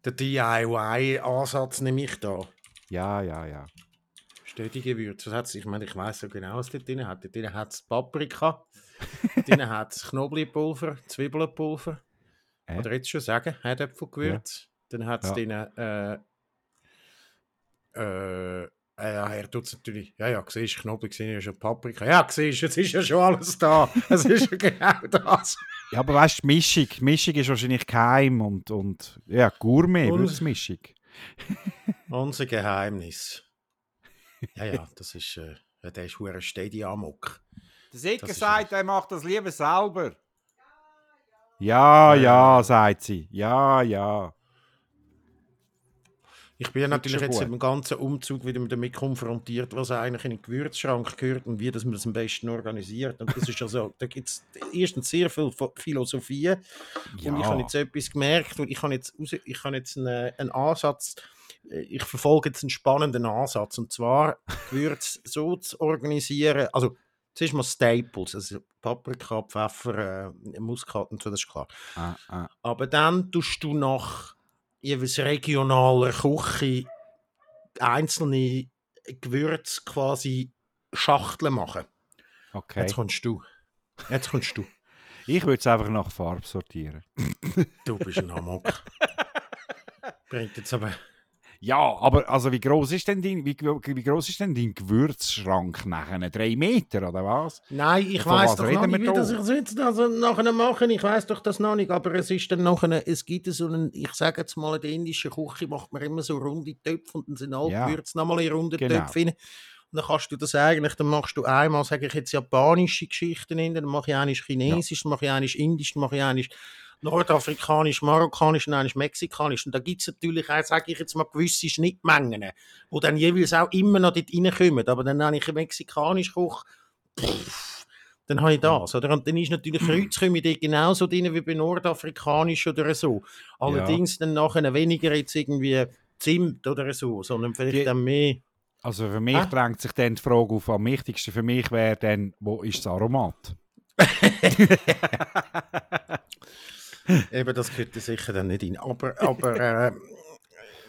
der DIY-Ansatz, nehme ich da. ja, ja, ja. Städtische Gewürze. Was hat's? Ich meine, ich weiß so genau, was dort drin hat. Dort drin hat es Paprika, drin hat es Knoblauchpulver, Zwiebelpulver. Äh? Oder jetzt schon sagen, Herdöpfelgewürz. Dann hat es Ja. drin, äh, äh, äh, ja, er tut es natürlich, ja, ja, siehst Knoblauch, siehst ja schon Paprika. Ja, siehst jetzt ist ja schon alles da. Es ist ja genau das. Ja, aber weißt du, die Mischung, Mischung ist wahrscheinlich geheim und, und ja, Gourmet, Und- Würzmischung. Unser Geheimnis. Ja, ja, das ist, äh, der ist hure steady Amok. Der Sicker sagt, er macht das lieber selber. Ja, ja, sagt sie. Ja, ja. Ich bin ja natürlich jetzt gut. im ganzen Umzug wieder damit konfrontiert, was eigentlich in den Gewürzschrank gehört und wie dass man das am besten organisiert. Und das ist also, da gibt es erstens sehr viel Ph- Philosophie und ich habe jetzt etwas gemerkt und ich habe jetzt, ich habe jetzt einen, einen Ansatz, äh, ich verfolge jetzt einen spannenden Ansatz und zwar Gewürz so zu organisieren, also zuerst mal Staples, also Paprika, Pfeffer, äh, Muskat und so, das ist klar. Ah, ah. Aber dann tust du nach jeweils regionaler Küche einzelne Gewürze quasi Schachteln machen. Okay. Jetzt kommst du. Jetzt kommst du. Ich würde es einfach nach Farbe sortieren. Du bist ein Amok. Bringt jetzt aber. Ja, aber also wie groß ist denn dein, wie, wie groß ist denn dein Gewürzschrank nachher? Drei Meter oder was? Nein, ich weiß doch noch nicht, wie da? das ich jetzt also nachher mache. Ich weiß doch das noch nicht, aber es ist dann nachher, es gibt so einen, ich sage jetzt mal, in der indischen Küche macht man immer so runde Töpfe und dann sind alle Ja. Gewürze nochmal in runde Genau. Töpfe rein. Und dann kannst du das eigentlich, dann machst du einmal, sage ich jetzt, japanische Geschichten rein, dann mache ich einmal chinesisch, dann mache ich einmal indisch, dann mache ich einmal nordafrikanisch, marokkanisch und mexikanisch. Und da gibt es natürlich auch, sage ich jetzt mal, gewisse Schnittmengen, die dann jeweils auch immer noch dort reinkommen. Aber dann habe ich einen mexikanisch Koch, pff, dann habe ich das. Oder? Und dann ist natürlich Kreuzkümmel dort genauso drin wie bei Nordafrikanisch oder so. Allerdings dann nachher weniger jetzt irgendwie Zimt oder so, sondern vielleicht Die- dann mehr. Also für mich Ah. drängt sich dann die Frage auf, am wichtigsten für mich wäre dann, wo ist das Aromat? Eben, das gehört da sicher dann nicht rein. Aber, aber äh,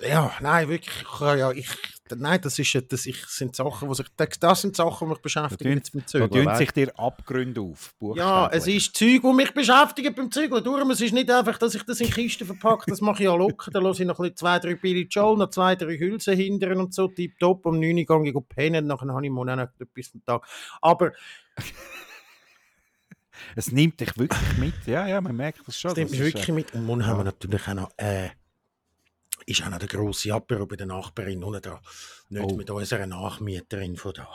ja, nein, wirklich, ja, ich, nein, das, ist, das ich, sind Sachen, die sich, das, das sind Sachen, die mich beschäftigen tun- jetzt Da Zügeln. tun weißt sich dir Abgründe auf. Ja, es ist Zeug, das mich beschäftigt beim Zügeln. Darum, es ist nicht einfach, dass ich das in Kisten verpacke. Das mache ich ja locker. Dann lasse ich noch ein bisschen zwei, drei Billy Joel, noch zwei, drei Hülsen hindern und so. Tipptopp. Um 9 Uhr gehe ich pennen. Nachher habe ich morgen auch noch etwas vom Tag. Aber Es nimmt dich wirklich mit. Ja, ja, man merkt das schon. das nimmt mich ist, äh, wirklich mit. Und morgen haben wir natürlich auch noch, äh, ist auch noch der grosse Apero bei der Nachbarin unten da. Nicht Oh. mit unserer Nachmieterin von da.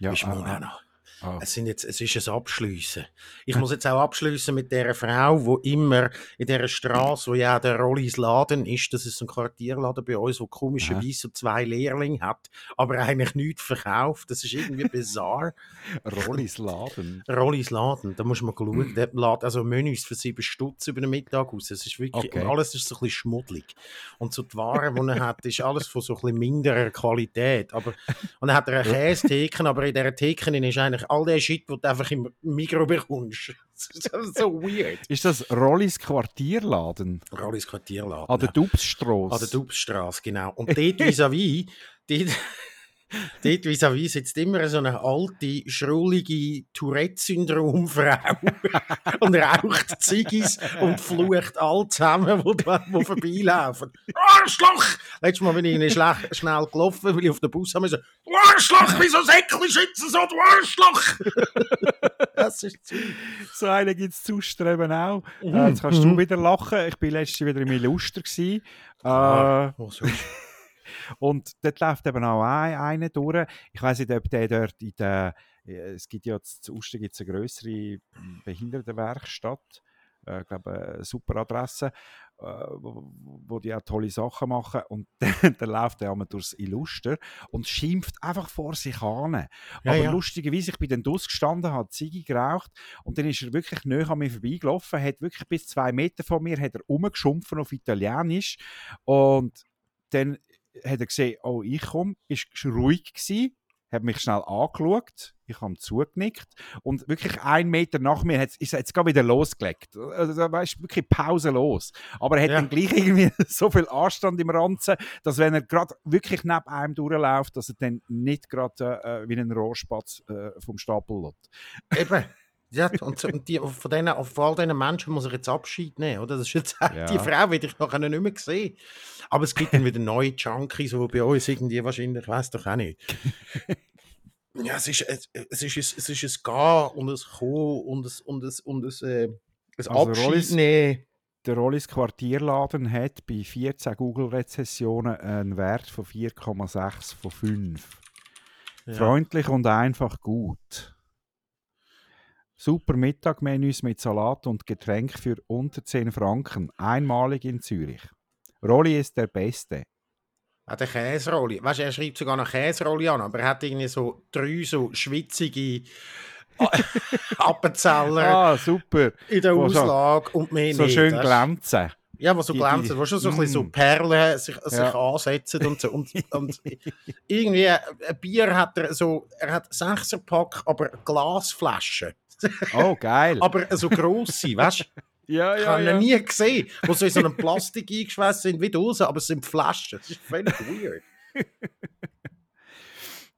ja, ist morgen ah, auch noch. Ah. Es, sind jetzt, es ist ein Abschliessen. Ich muss jetzt auch abschliessen mit der Frau, die immer in dieser Straße, wo ja der Rollis Laden ist, das ist ein Quartierladen bei uns, wo komischerweise zwei Lehrlinge hat, aber eigentlich nichts verkauft. Das ist irgendwie bizarre. Rollis Laden. Rollis Laden, da muss man schauen. Der lädt also Menüs für sieben Stutz über den Mittag aus. Es ist wirklich, Okay. alles ist so ein bisschen schmuddelig. Und so die Ware, die er hat, ist alles von so ein bisschen minderer Qualität. Aber, und dann hat er eine Käsetheke, aber in dieser Theke ist eigentlich all der Shit, den du einfach im Mikro bekommst. Das ist so weird. Ist das Rollis Quartierladen? Rollis Quartierladen. An der Dubsstrasse? An der Dubsstrasse, genau. Und dort vis-à-vis, dort, dort vis-à-vis sitzt immer so eine alte, schrullige Tourette-Syndrom-Frau und raucht Ziggis und flucht all zusammen, die, die vorbeilaufen. Arschloch! Letztes Mal bin ich schnell gelaufen, weil ich auf den Bus habe. So, du Arschloch, wieso Säckchen schützen so, du Arschloch! das ist zu. So einen gibt es zu Streben auch. Mhm. Äh, jetzt kannst du Mhm. wieder lachen. Ich war letztes wieder im Illuster. Gewesen. Äh, Ah, oh. Und dort läuft eben auch ein, einer durch. Ich weiß nicht, ob der dort in der. äh, Es gibt ja zu gibt's eine größere Behindertenwerkstatt. Äh, ich glaube, eine super Adresse, äh, wo, wo die auch tolle Sachen machen. Und dann, dann läuft er einmal durchs Illuster und schimpft einfach vor sich an. Ja, Aber ja. lustigerweise, ich bin dann gestanden, habe Ziege geraucht und dann ist er wirklich näher an mir vorbeigelaufen, hat wirklich bis zwei Meter von mir, hat er rumgeschumpfen auf Italienisch und dann hat er gesehen, oh, ich komme, ist ruhig gewesen, hat mich schnell angeschaut, ich habe zugenickt und wirklich einen Meter nach mir hat, ist jetzt gerade wieder losgelegt. Also, da war wirklich pausenlos. Aber er hat Ja. dann gleich irgendwie so viel Anstand im Ranzen, dass wenn er gerade wirklich neben einem durchläuft, dass er dann nicht gerade äh, wie ein Rohrspatz äh, vom Stapel lässt. Eben. Ja, und, so, und die, von, denen, von all diesen Menschen muss ich jetzt Abschied nehmen, oder? Das ist jetzt, Ja. Die Frau werde ich nachher nicht mehr sehen. Aber es gibt dann wieder neue Junkies, die bei uns irgendwie wahrscheinlich, ich weiß doch auch nicht. Ja, es ist, es, es ist, ein- es ist ein Gehen und ein Kommen und ein, und ein, und ein, äh, ein Also Abschied Rollis- nehmen. Der Rollis Quartierladen hat bei 14 Google-Rezessionen einen Wert von 4,6 von 5. Ja. Freundlich und einfach gut. Super Mittagmenüs mit Salat und Getränk für unter 10 Franken. Einmalig in Zürich. Rolli ist der Beste. Hat eine Käserolli. Weißt du, er schreibt sogar noch Käserolli an, aber er hat irgendwie so drei so schwitzige Appenzeller Ah, super. in der wo so- Auslage und mehr So nicht. schön weisst du? glänzen. Ja, was so glänzen, wo schon so ein bisschen so Mm. Perlen sich, sich Ja. ansetzen und so. Und, und irgendwie ein Bier hat er so, er hat 6er Pack, aber Glasflaschen. Oh, geil. Aber so grosse, weißt du? ja, Ich habe ihn nie gesehen, wo so in so einem Plastik eingeschweißt sind wie Dose, aber es sind Flaschen. Das ist völlig weird.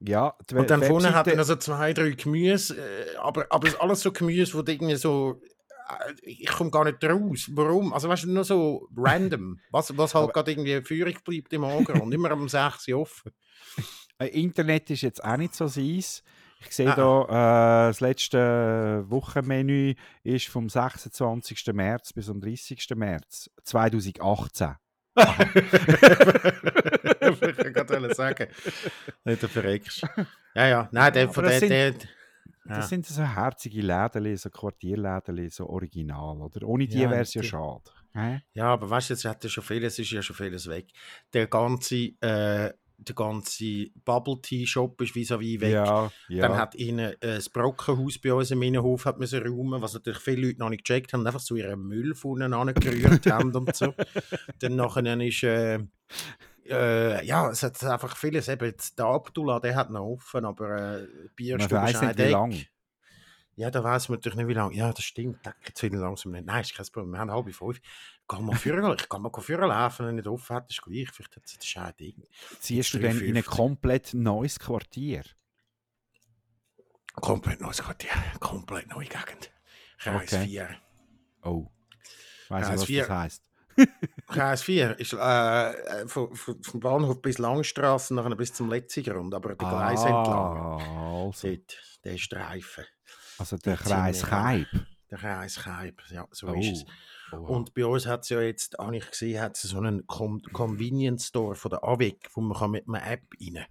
Ja, die Und dann Webseite- vorne hat er noch so zwei, drei Gemüse, äh, aber, aber alles so Gemüse, wo irgendwie so. äh, Ich komme gar nicht raus. Warum? Also, weißt du, nur so random. Was, was halt Aber- gerade irgendwie führig bleibt im Auge und immer um 6 Uhr offen. Äh, Internet ist jetzt auch nicht so seins. Ich sehe Ah, da, äh, das letzte Wochenmenü ist vom 26. März bis am 30. März 2018. ich wollte gerade sagen. Nicht der verreckst. Ja, ja. Nein, der von das der. sind- der Das Ja. sind so herzige Läden, so Quartierläden, so original. Oder? Ohne die Ja, wäre es ja schade. Ja, aber weißt du, jetzt hat er schon vieles, ist ja schon vieles weg. Der ganze, äh, der ganze Bubble Tea Shop ist vis-à-vis weg. Ja, ja. Dann hat ihnen äh, das Brockenhaus bei uns im Innenhof hat müssen räumen, was natürlich viele Leute noch nicht gecheckt haben, einfach so ihren Müll von unten angerührt haben und so. Dann nachher ist, äh, äh, ja, es hat einfach vieles, eben, der Abdullah, der hat noch offen, aber äh, Bierstube ist nicht, ein wie lang. Ja, da weiß man natürlich nicht, wie lange. Ja, das stimmt. Da geht es wieder langsam nicht. Nein, ist kein Problem. Wir haben halb fünf. Geh mal führen, ich kann mal führen laufen, wenn nicht offen hat, ist gleich. Vielleicht hat es das schade Ding. Ziehst du Drei, dann in ein 50. komplett neues Quartier? Komplett neues Quartier, komplett neue Gegend. Kreis Okay. 4. Oh. Ich, das was vier- das heisst. Kreis 4 ist äh, äh, von, vom Bahnhof bis Langstrasse nachher bis zum Letzigrund, aber der Gleis entlang. Ah, also, Dort, der Streifen. Also der Kreis. Kaib. Der Kreis Kaib, ja, so Oh. ist es. Oha. Und bei uns hat es ja jetzt, habe ich gesehen, hat es so einen Com Convenience Store von der AWEC, wo man kann mit einer App rein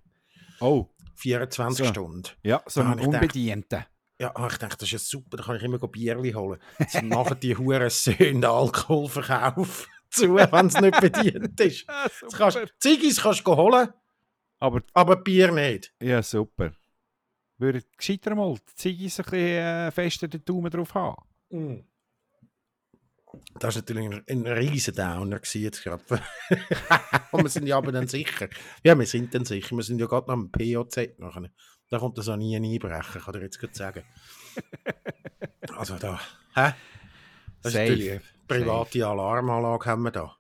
oh, 24 So. Stunden. Ja, so Da ein habe ich gedacht- Unbedienten. Ja, ah, ich dachte, das ist ja super, da kann ich immer Bierli holen. Jetzt machen die Huren Söhne Alkoholverkauf zu, wenn es nicht bedient ist. Ziggis kannst du holen, Aber aber Bier nicht. ja, super. Würde gescheiter mal die Ziggis ein bisschen äh, fester den Daumen drauf haben. Mm. Das war natürlich ein, ein riesen Downer jetzt gerade. Und wir sind ja aber dann sicher. Ja, wir sind dann sicher. Wir sind ja gerade am POZ nachher. Da kommt das auch nie ein Einbrechen, kann ich dir jetzt gut sagen. Also da, hä? Das ist Safe. natürlich eine private Alarmanlage haben wir da.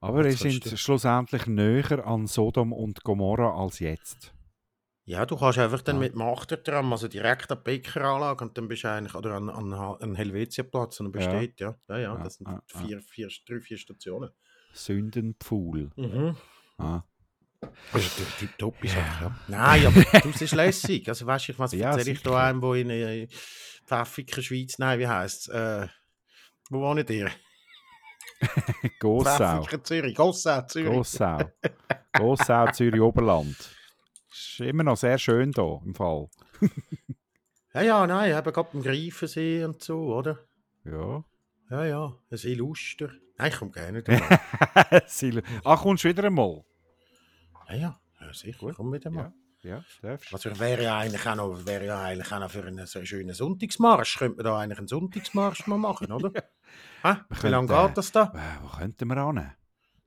Aber wir sind schlussendlich näher an Sodom und Gomorra als jetzt. Ja, du kannst einfach dann Ja. mit dem Achtertram, also direkt an die Bäckeranlage und dann bist du eigentlich, oder an, an, an Helvetiaplatz und dann besteht, ja. Ja, ja, Ja, das sind vier, vier, drei, vier Stationen. Sündenpfuhl. Mhm. Ah. Das ist natürlich tipptopp, ja. Nein, aber das ist lässig. Also weißt du, was Ja, erzähle ich da einem, wo in äh, Pfäffiker, Schweiz, nein, wie heisst es? Äh, wo wohnt ihr? Gossau. Pfäffiker, Zürich, Gossau, Zürich. Gossau. Gossau, Zürich Oberland. Ist immer noch sehr schön hier im Fall. Ja, ja, nein, eben gerade beim Greifensee und so, oder? Ja. Ja, ja, ein Illuster. Nein, ich komme gerne wieder. Ach, kommst du wieder einmal? ja, ja, ja, sicher, komm wieder mal. Ja, darfst. Also wäre ja eigentlich auch noch, wäre ja eigentlich auch noch für einen so schönen Sonntagsmarsch, könnte man da eigentlich einen Sonntagsmarsch mal machen, oder? Hä? Wie lange geht das da? Äh, wo könnten wir hin?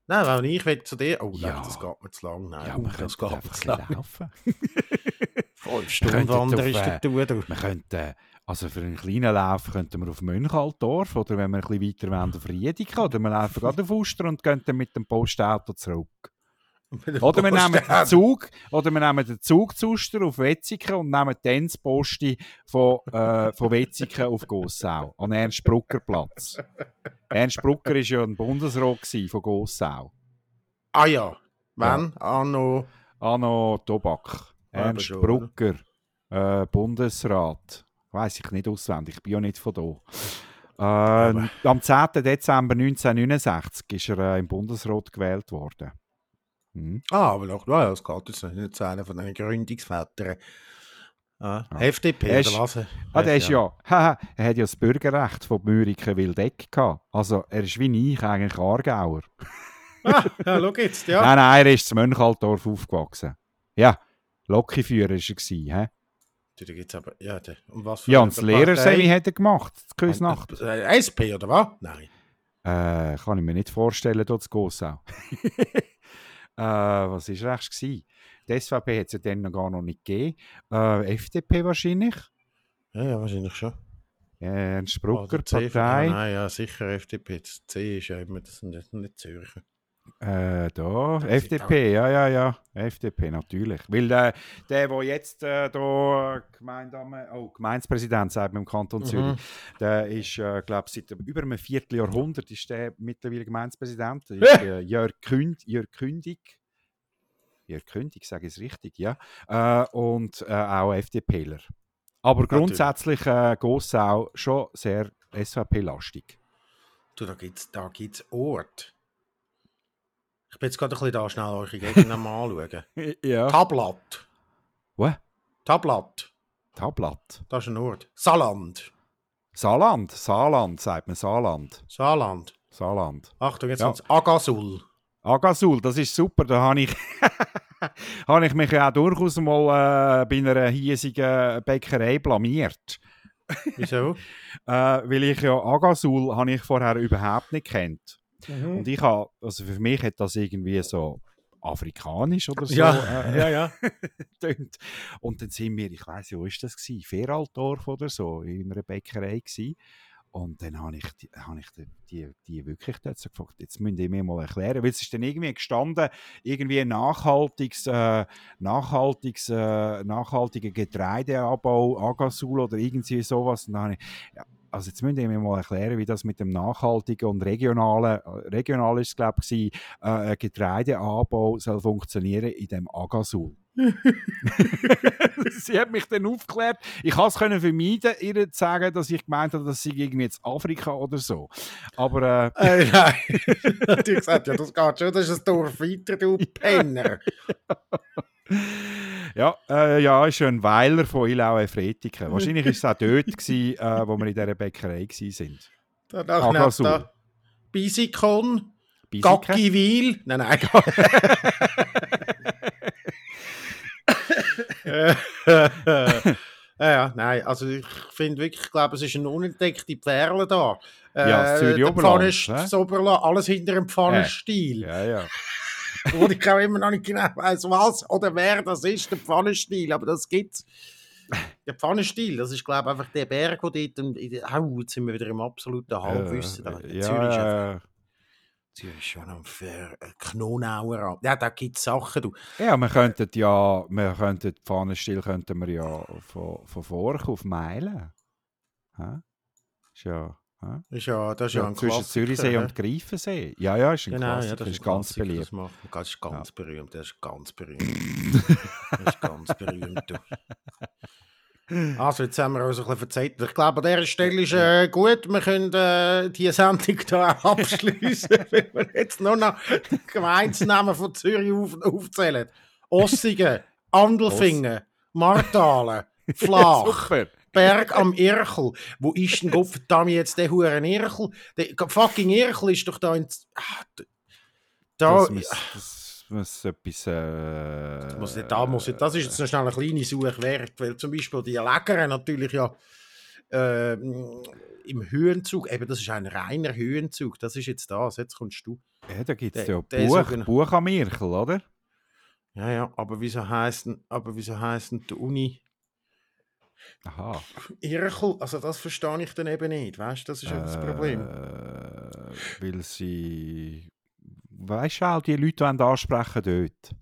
Nein, weil ich will zu dir. Oh, Ja. nein, das geht mir zu lang. Nein, Ja, wir das geht mir zu lang. laufen. Fünf Stunden könnten wandern auf, ist der Tour. Wir könnten, also für einen kleinen Lauf könnten wir auf Mönchaldorf oder wenn wir ein bisschen weiter wollen, auf Riedika oder wir laufen gerade auf Uster und gehen dann mit dem Postauto zurück. Oder wir nehmen den Zug, oder wir nehmen den Zug zu auf Wetzigen und nehmen dann das Posti von, äh, von Wetzigen auf Gossau, an Ernst Brucker Platz. Ernst Brucker war ja ein Bundesrat von Gossau. Ah ja, wann? Anno. Anno Tobak. Ja, aber Ernst schon, Brucker, äh, Bundesrat. Weiß ich nicht auswendig, ich bin ja nicht von da. Äh, am 10. Dezember 1969 ist er äh, im Bundesrat gewählt worden. Hm. Ah, aber noch, ja, das geht jetzt nicht zu einer von den Gründungsvätern. Ah, Ja. FDP, Er ist- oder was? Ah, der ist ja, haha, er hat ja das Bürgerrecht von Müriken Wildeck gehabt. Also er ist wie ich eigentlich Aargauer. Ah, ja, schau jetzt, ja. Nein, nein, er ist zu Mönchaldorf aufgewachsen. Ja, Lokführer war er. Du, da gibt's aber, ja, der, und was für Ja, und das Lehrersemi hat er gemacht, die Küsnacht. Äh, SP, oder was? Nein. Äh, kann ich mir nicht vorstellen, dort zu Gossau. äh, was war rechts? Gewesen? Die SVP hat es ja dann noch gar noch nicht gegeben. Äh, FDP wahrscheinlich. Ja, ja, wahrscheinlich schon. Äh, Ernst Brucker, Oder C- Partei. Ja, nein, ja, sicher FDP. Das C ist ja immer, das sind nicht, nicht Zürcher. Äh, da, Das FDP, ja, ja, ja. FDP, natürlich. Weil äh, der, der jetzt äh, da Gemeindame, oh, Gemeindepräsident sagt man im Kanton Mhm. Zürich, der ist, äh, glaube ich, seit über einem Vierteljahrhundert ist der mittlerweile Gemeindepräsident. Ist, äh, Jörg, Künd, Jörg Kündig. Jörg Kündig, sage ich es richtig, ja. Äh, und äh, auch FDPler. Aber grundsätzlich äh, Gossau schon sehr SVP-lastig. Du, da gibt es da gibt's Ort. Ich bin jetzt gerade ein bisschen da schnell eure Gegend mal anschauen. Ja. Tablat. Was? Tablat. Tablatt. Das ist ein Ort. Saarland. Saarland, Saarland, sagt man Saarland. Saarland. Saarland. Achtung, jetzt Ja. kommt's. Agasul. Agasul, das ist super. Da habe ich, habe ich mich ja auch durchaus mal äh, bei einer hiesigen Bäckerei blamiert. Wieso? Äh, weil ich ja Agasul habe ich vorher überhaupt nicht kennt. Mhm. Und ich habe, also für mich hat das irgendwie so afrikanisch oder so Ja, äh, ja, ja. Und dann sind wir, ich weiß ja, wo ist das gewesen? Feraldorf oder so, in einer Bäckerei gewesen. Und dann habe ich, die, habe ich die, die, wirklich so gefragt, jetzt müsst ihr mir mal erklären, weil es ist dann irgendwie gestanden, irgendwie nachhaltiges, äh, nachhaltiges, äh, nachhaltiger Getreideabbau, Agasul oder irgendwie sowas. Und dann habe ich, ja, also jetzt müsst ihr mir mal erklären, wie das mit dem nachhaltigen und regionalen, äh, regional ist glaube ich, äh, Getreideanbau soll funktionieren in dem Agasul. Sie hat mich dann aufgeklärt. Ich konnte es können vermeiden, ihr zu sagen, dass ich gemeint habe, dass sie irgendwie jetzt Afrika oder so. Aber äh, Äh, nein. du hast gesagt, ja, das geht schon, das ist ein Dorf weiter, du Penner. Ja, äh, ja, ist ein Weiler von Ilau Fretiken. Wahrscheinlich war es auch dort, gewesen, äh, wo wir in dieser Bäckerei waren. Danach Ah, neben Gasol. da Bisikon? Gackiwil. Nein, nein, ja, ja, nein, also ich finde wirklich, ich glaube, es ist eine unentdeckte Perle da. Äh, Ja, das Zürich der Oberland, Pfannenst- ne? das Oberland, alles hinter dem Pfannenstil. Ja, ja. Wo ich auch immer noch nicht genau weiß, was oder wer das ist, der Pfannenstil, aber das gibt's. Der Pfannenstil, das ist, glaube ich, einfach der Berg, der dort. Und, au, jetzt sind wir wieder im absoluten Halbwissen. da. Äh, Zürich, ist einfach- ja, ja. Zürich ist schon am äh, Knonauer. Ja, da gibt es Sachen, du. Ja, wir könnten ja, wir könnten Pfannenstiel könnten wir ja von, von Forch auf Meilen. Hä? Ist ja, Ist ja, das ist ja, ja ein zwischen Klassiker, Zürichsee hä? und Greifensee. Ja, ja, ist ein Genau, Klassiker, ja, das ist ist ganz Klassiker, beliebt. Das, macht, das ist ganz berühmt, das ist ganz berühmt. das ist ganz berühmt. Also, jetzt haben wir uns ein bisschen verzeiht. Ich glaube, an dieser Stelle ist äh, gut. Wir können äh, die Sendung hier auch abschließen, wenn wir jetzt nur noch die Gemeinsnamen von Zürich auf, aufzählen. Ossigen, Andelfingen, Martalen, Flach, Super. Berg am Irchel. Wo ist denn Gott verdammt jetzt der Huren Irchel? Der fucking Irchel ist doch da in. D- Da, Das muss, das muss etwas. Äh, muss nicht, da muss das ist jetzt noch schnell eine kleine Suche wert, weil zum Beispiel die Lägere natürlich ja ähm, im Höhenzug, eben das ist ein reiner Höhenzug, das ist jetzt das, jetzt kommst du. Ja, da gibt es ja Buch, Buch am Irchel, oder? Ja, ja, aber wieso heisst denn, aber wieso die Uni Aha. Irchel? Also das verstehe ich dann eben nicht, weißt du, das ist ja das Problem. Äh, weil sie. Weißt du auch, die Leute wollen ansprechen dort.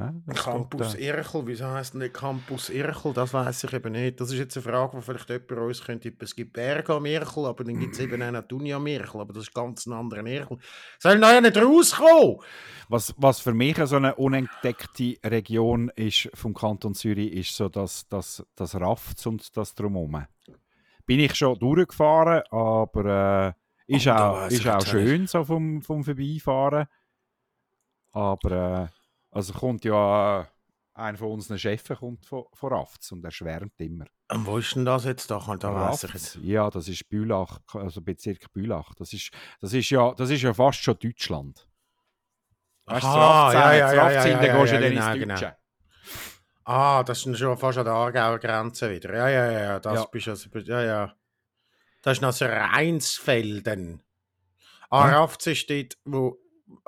Ja, Campus Irchel, wieso heisst denn nicht Campus Irchel? Das weiß ich eben nicht. Das ist jetzt eine Frage, die vielleicht jemand uns könnte. Es gibt Berge am Irchel, aber dann gibt es eben auch noch die Uni am Irchel, aber das ist ganz ein anderer Irchel. Soll da ja nicht rauskommen? Was, was für mich so eine unentdeckte Region ist vom Kanton Zürich, ist so das, das, das Rafts und das Drumherum. Bin ich schon durchgefahren, aber äh, ist Oh, auch, ist auch schön so vom, vom Vorbeifahren. Aber äh, also kommt ja äh, einer von unseren Chefs kommt von, von Rafts und er schwärmt immer. Und wo ist denn das jetzt? Da, da weiss ich jetzt. Ja, das ist Bülach, also Bezirk Bülach. Das ist, das ist, ja, das ist ja fast schon Deutschland. Weißt du, Aha, ja, ja, ja, ja, dann ja, gehst du ja, dann ins genau. Deutsche. Ah, das ist schon fast an der Aargauer Grenze wieder. Ja, ja, ja, das Ja. bist also, ja, ja. Das ist noch so Rheinsfelden. Ah, Hä? Rafts ist dort, wo,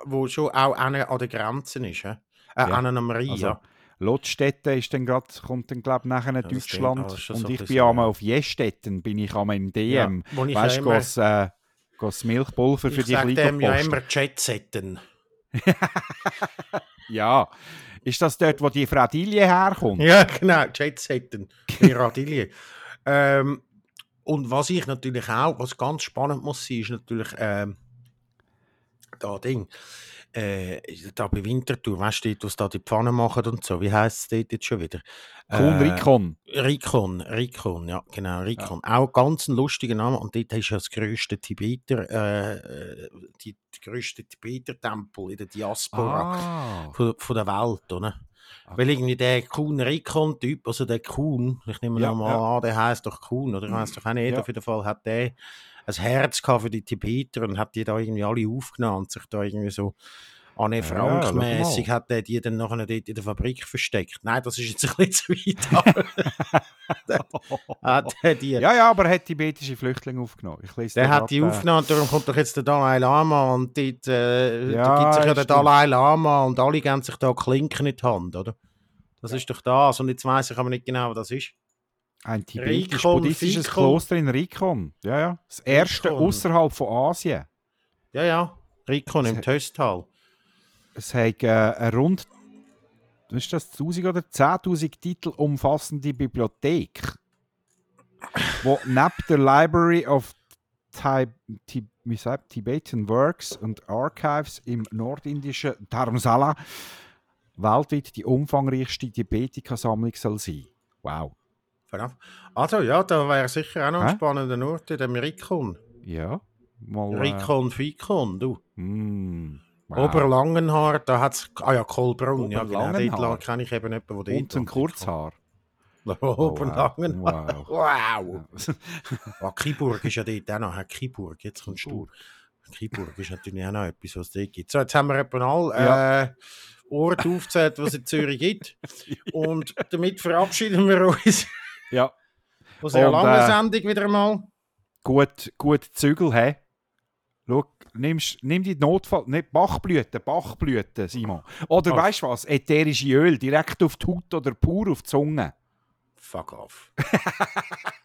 wo schon auch an, an der Grenze ist, hä? Äh, Ja, an einer Maria. also, Lottstetten ist dann grad, kommt dann glaube ich nachher in das Ding- Deutschland schon und so ich bin einmal auf Jestetten, bin ich einmal im DM. wo ich weißt ja du, goss, äh, goss Milchpulver für ich die sag dem ja immer Jetsetten. Ja, ist das dort, wo die Fradilie herkommt? Ja, genau, Jetsetten. Die Radillie. ähm, und was ich natürlich auch, was ganz spannend muss sein, ist natürlich ähm, da Ding. Äh, da bei Winterthur, weißt du, was da die Pfanne machen und so, wie heisst es dort jetzt schon wieder? Kuhn Äh, Rikon. Rikon, Rikon, ja, genau, Rikon. Auch ganz ein lustiger Name. Und dort ist ja das grösste Tibeter, äh, die, die grösste Tibeter-Tempel in der Diaspora Ah, von, von der Welt, oder? Okay. Weil irgendwie der Kuhn Rikon-Typ, also der Kuhn, ich nehme Ja, mal ja. an, der heißt doch Kuhn, oder? Ich weiß doch auch nicht. Ja. Auf jeden Fall hat der ein Herz gehabt für die Tibeter und hat die da irgendwie alle aufgenommen und sich da irgendwie so Anne Ja, Frank schau mal. mäßig hat der die dann nachher dort in der Fabrik versteckt. Nein, das ist jetzt ein bisschen zu weit. aber hat die, ja, ja, aber er hat tibetische Flüchtlinge aufgenommen. Der hat die aufgenommen, darum kommt doch jetzt der Dalai Lama und dort, äh, Ja, da gibt sich ja der stimmt. Dalai Lama und alle geben sich da Klinken in die Hand, oder? Das ist doch das und jetzt weiß ich aber nicht genau, was das ist. Ein tibetisch-buddhistisches. Kloster in Rikon. Ja, ja. Das erste Rikon. außerhalb von Asien. Ja, ja, Rikon im Töstal. Es hat äh, eine rund was ist das, 1000 oder 10.000 Titel umfassende Bibliothek, wo neben der Library of sagt, Tibetan Works und Archives im nordindischen Dharamsala weltweit die umfangreichste Tibetika-Sammlung soll sein. Wow. Verdammt. Also ja, da wäre sicher auch noch ein Hä? spannender Ort in dem Rikon. Ja. Mal, äh, Rikon Fikon, du. mm, Wow. Oberlangenhaar, da hat es. Ah ja, Kohlbrunn. Ja, genau. Dort kenne ich eben jemanden, der dort Und ein Kurzhaar. wohnt. Oberlangenhaar. Wow. Wow. Ah, Kiburg ist ja dort auch noch. Kiburg, jetzt kommst du. Kiburg ist natürlich auch noch etwas, was es dort gibt. So, jetzt haben wir etwa alle Ja. äh, Orte aufgezählt, was es in Zürich gibt. Und damit verabschieden wir uns Ja, aus einer Und, langen äh, Sendung wieder einmal. gut, gut Zügel, hä? Schau, nimmst, nimm die Notfall, nicht Bachblüten, Bachblüten, Simon. Oder Oh. weißt du was? Ätherische Öl direkt auf die Haut oder pur auf die Zunge. Fuck off.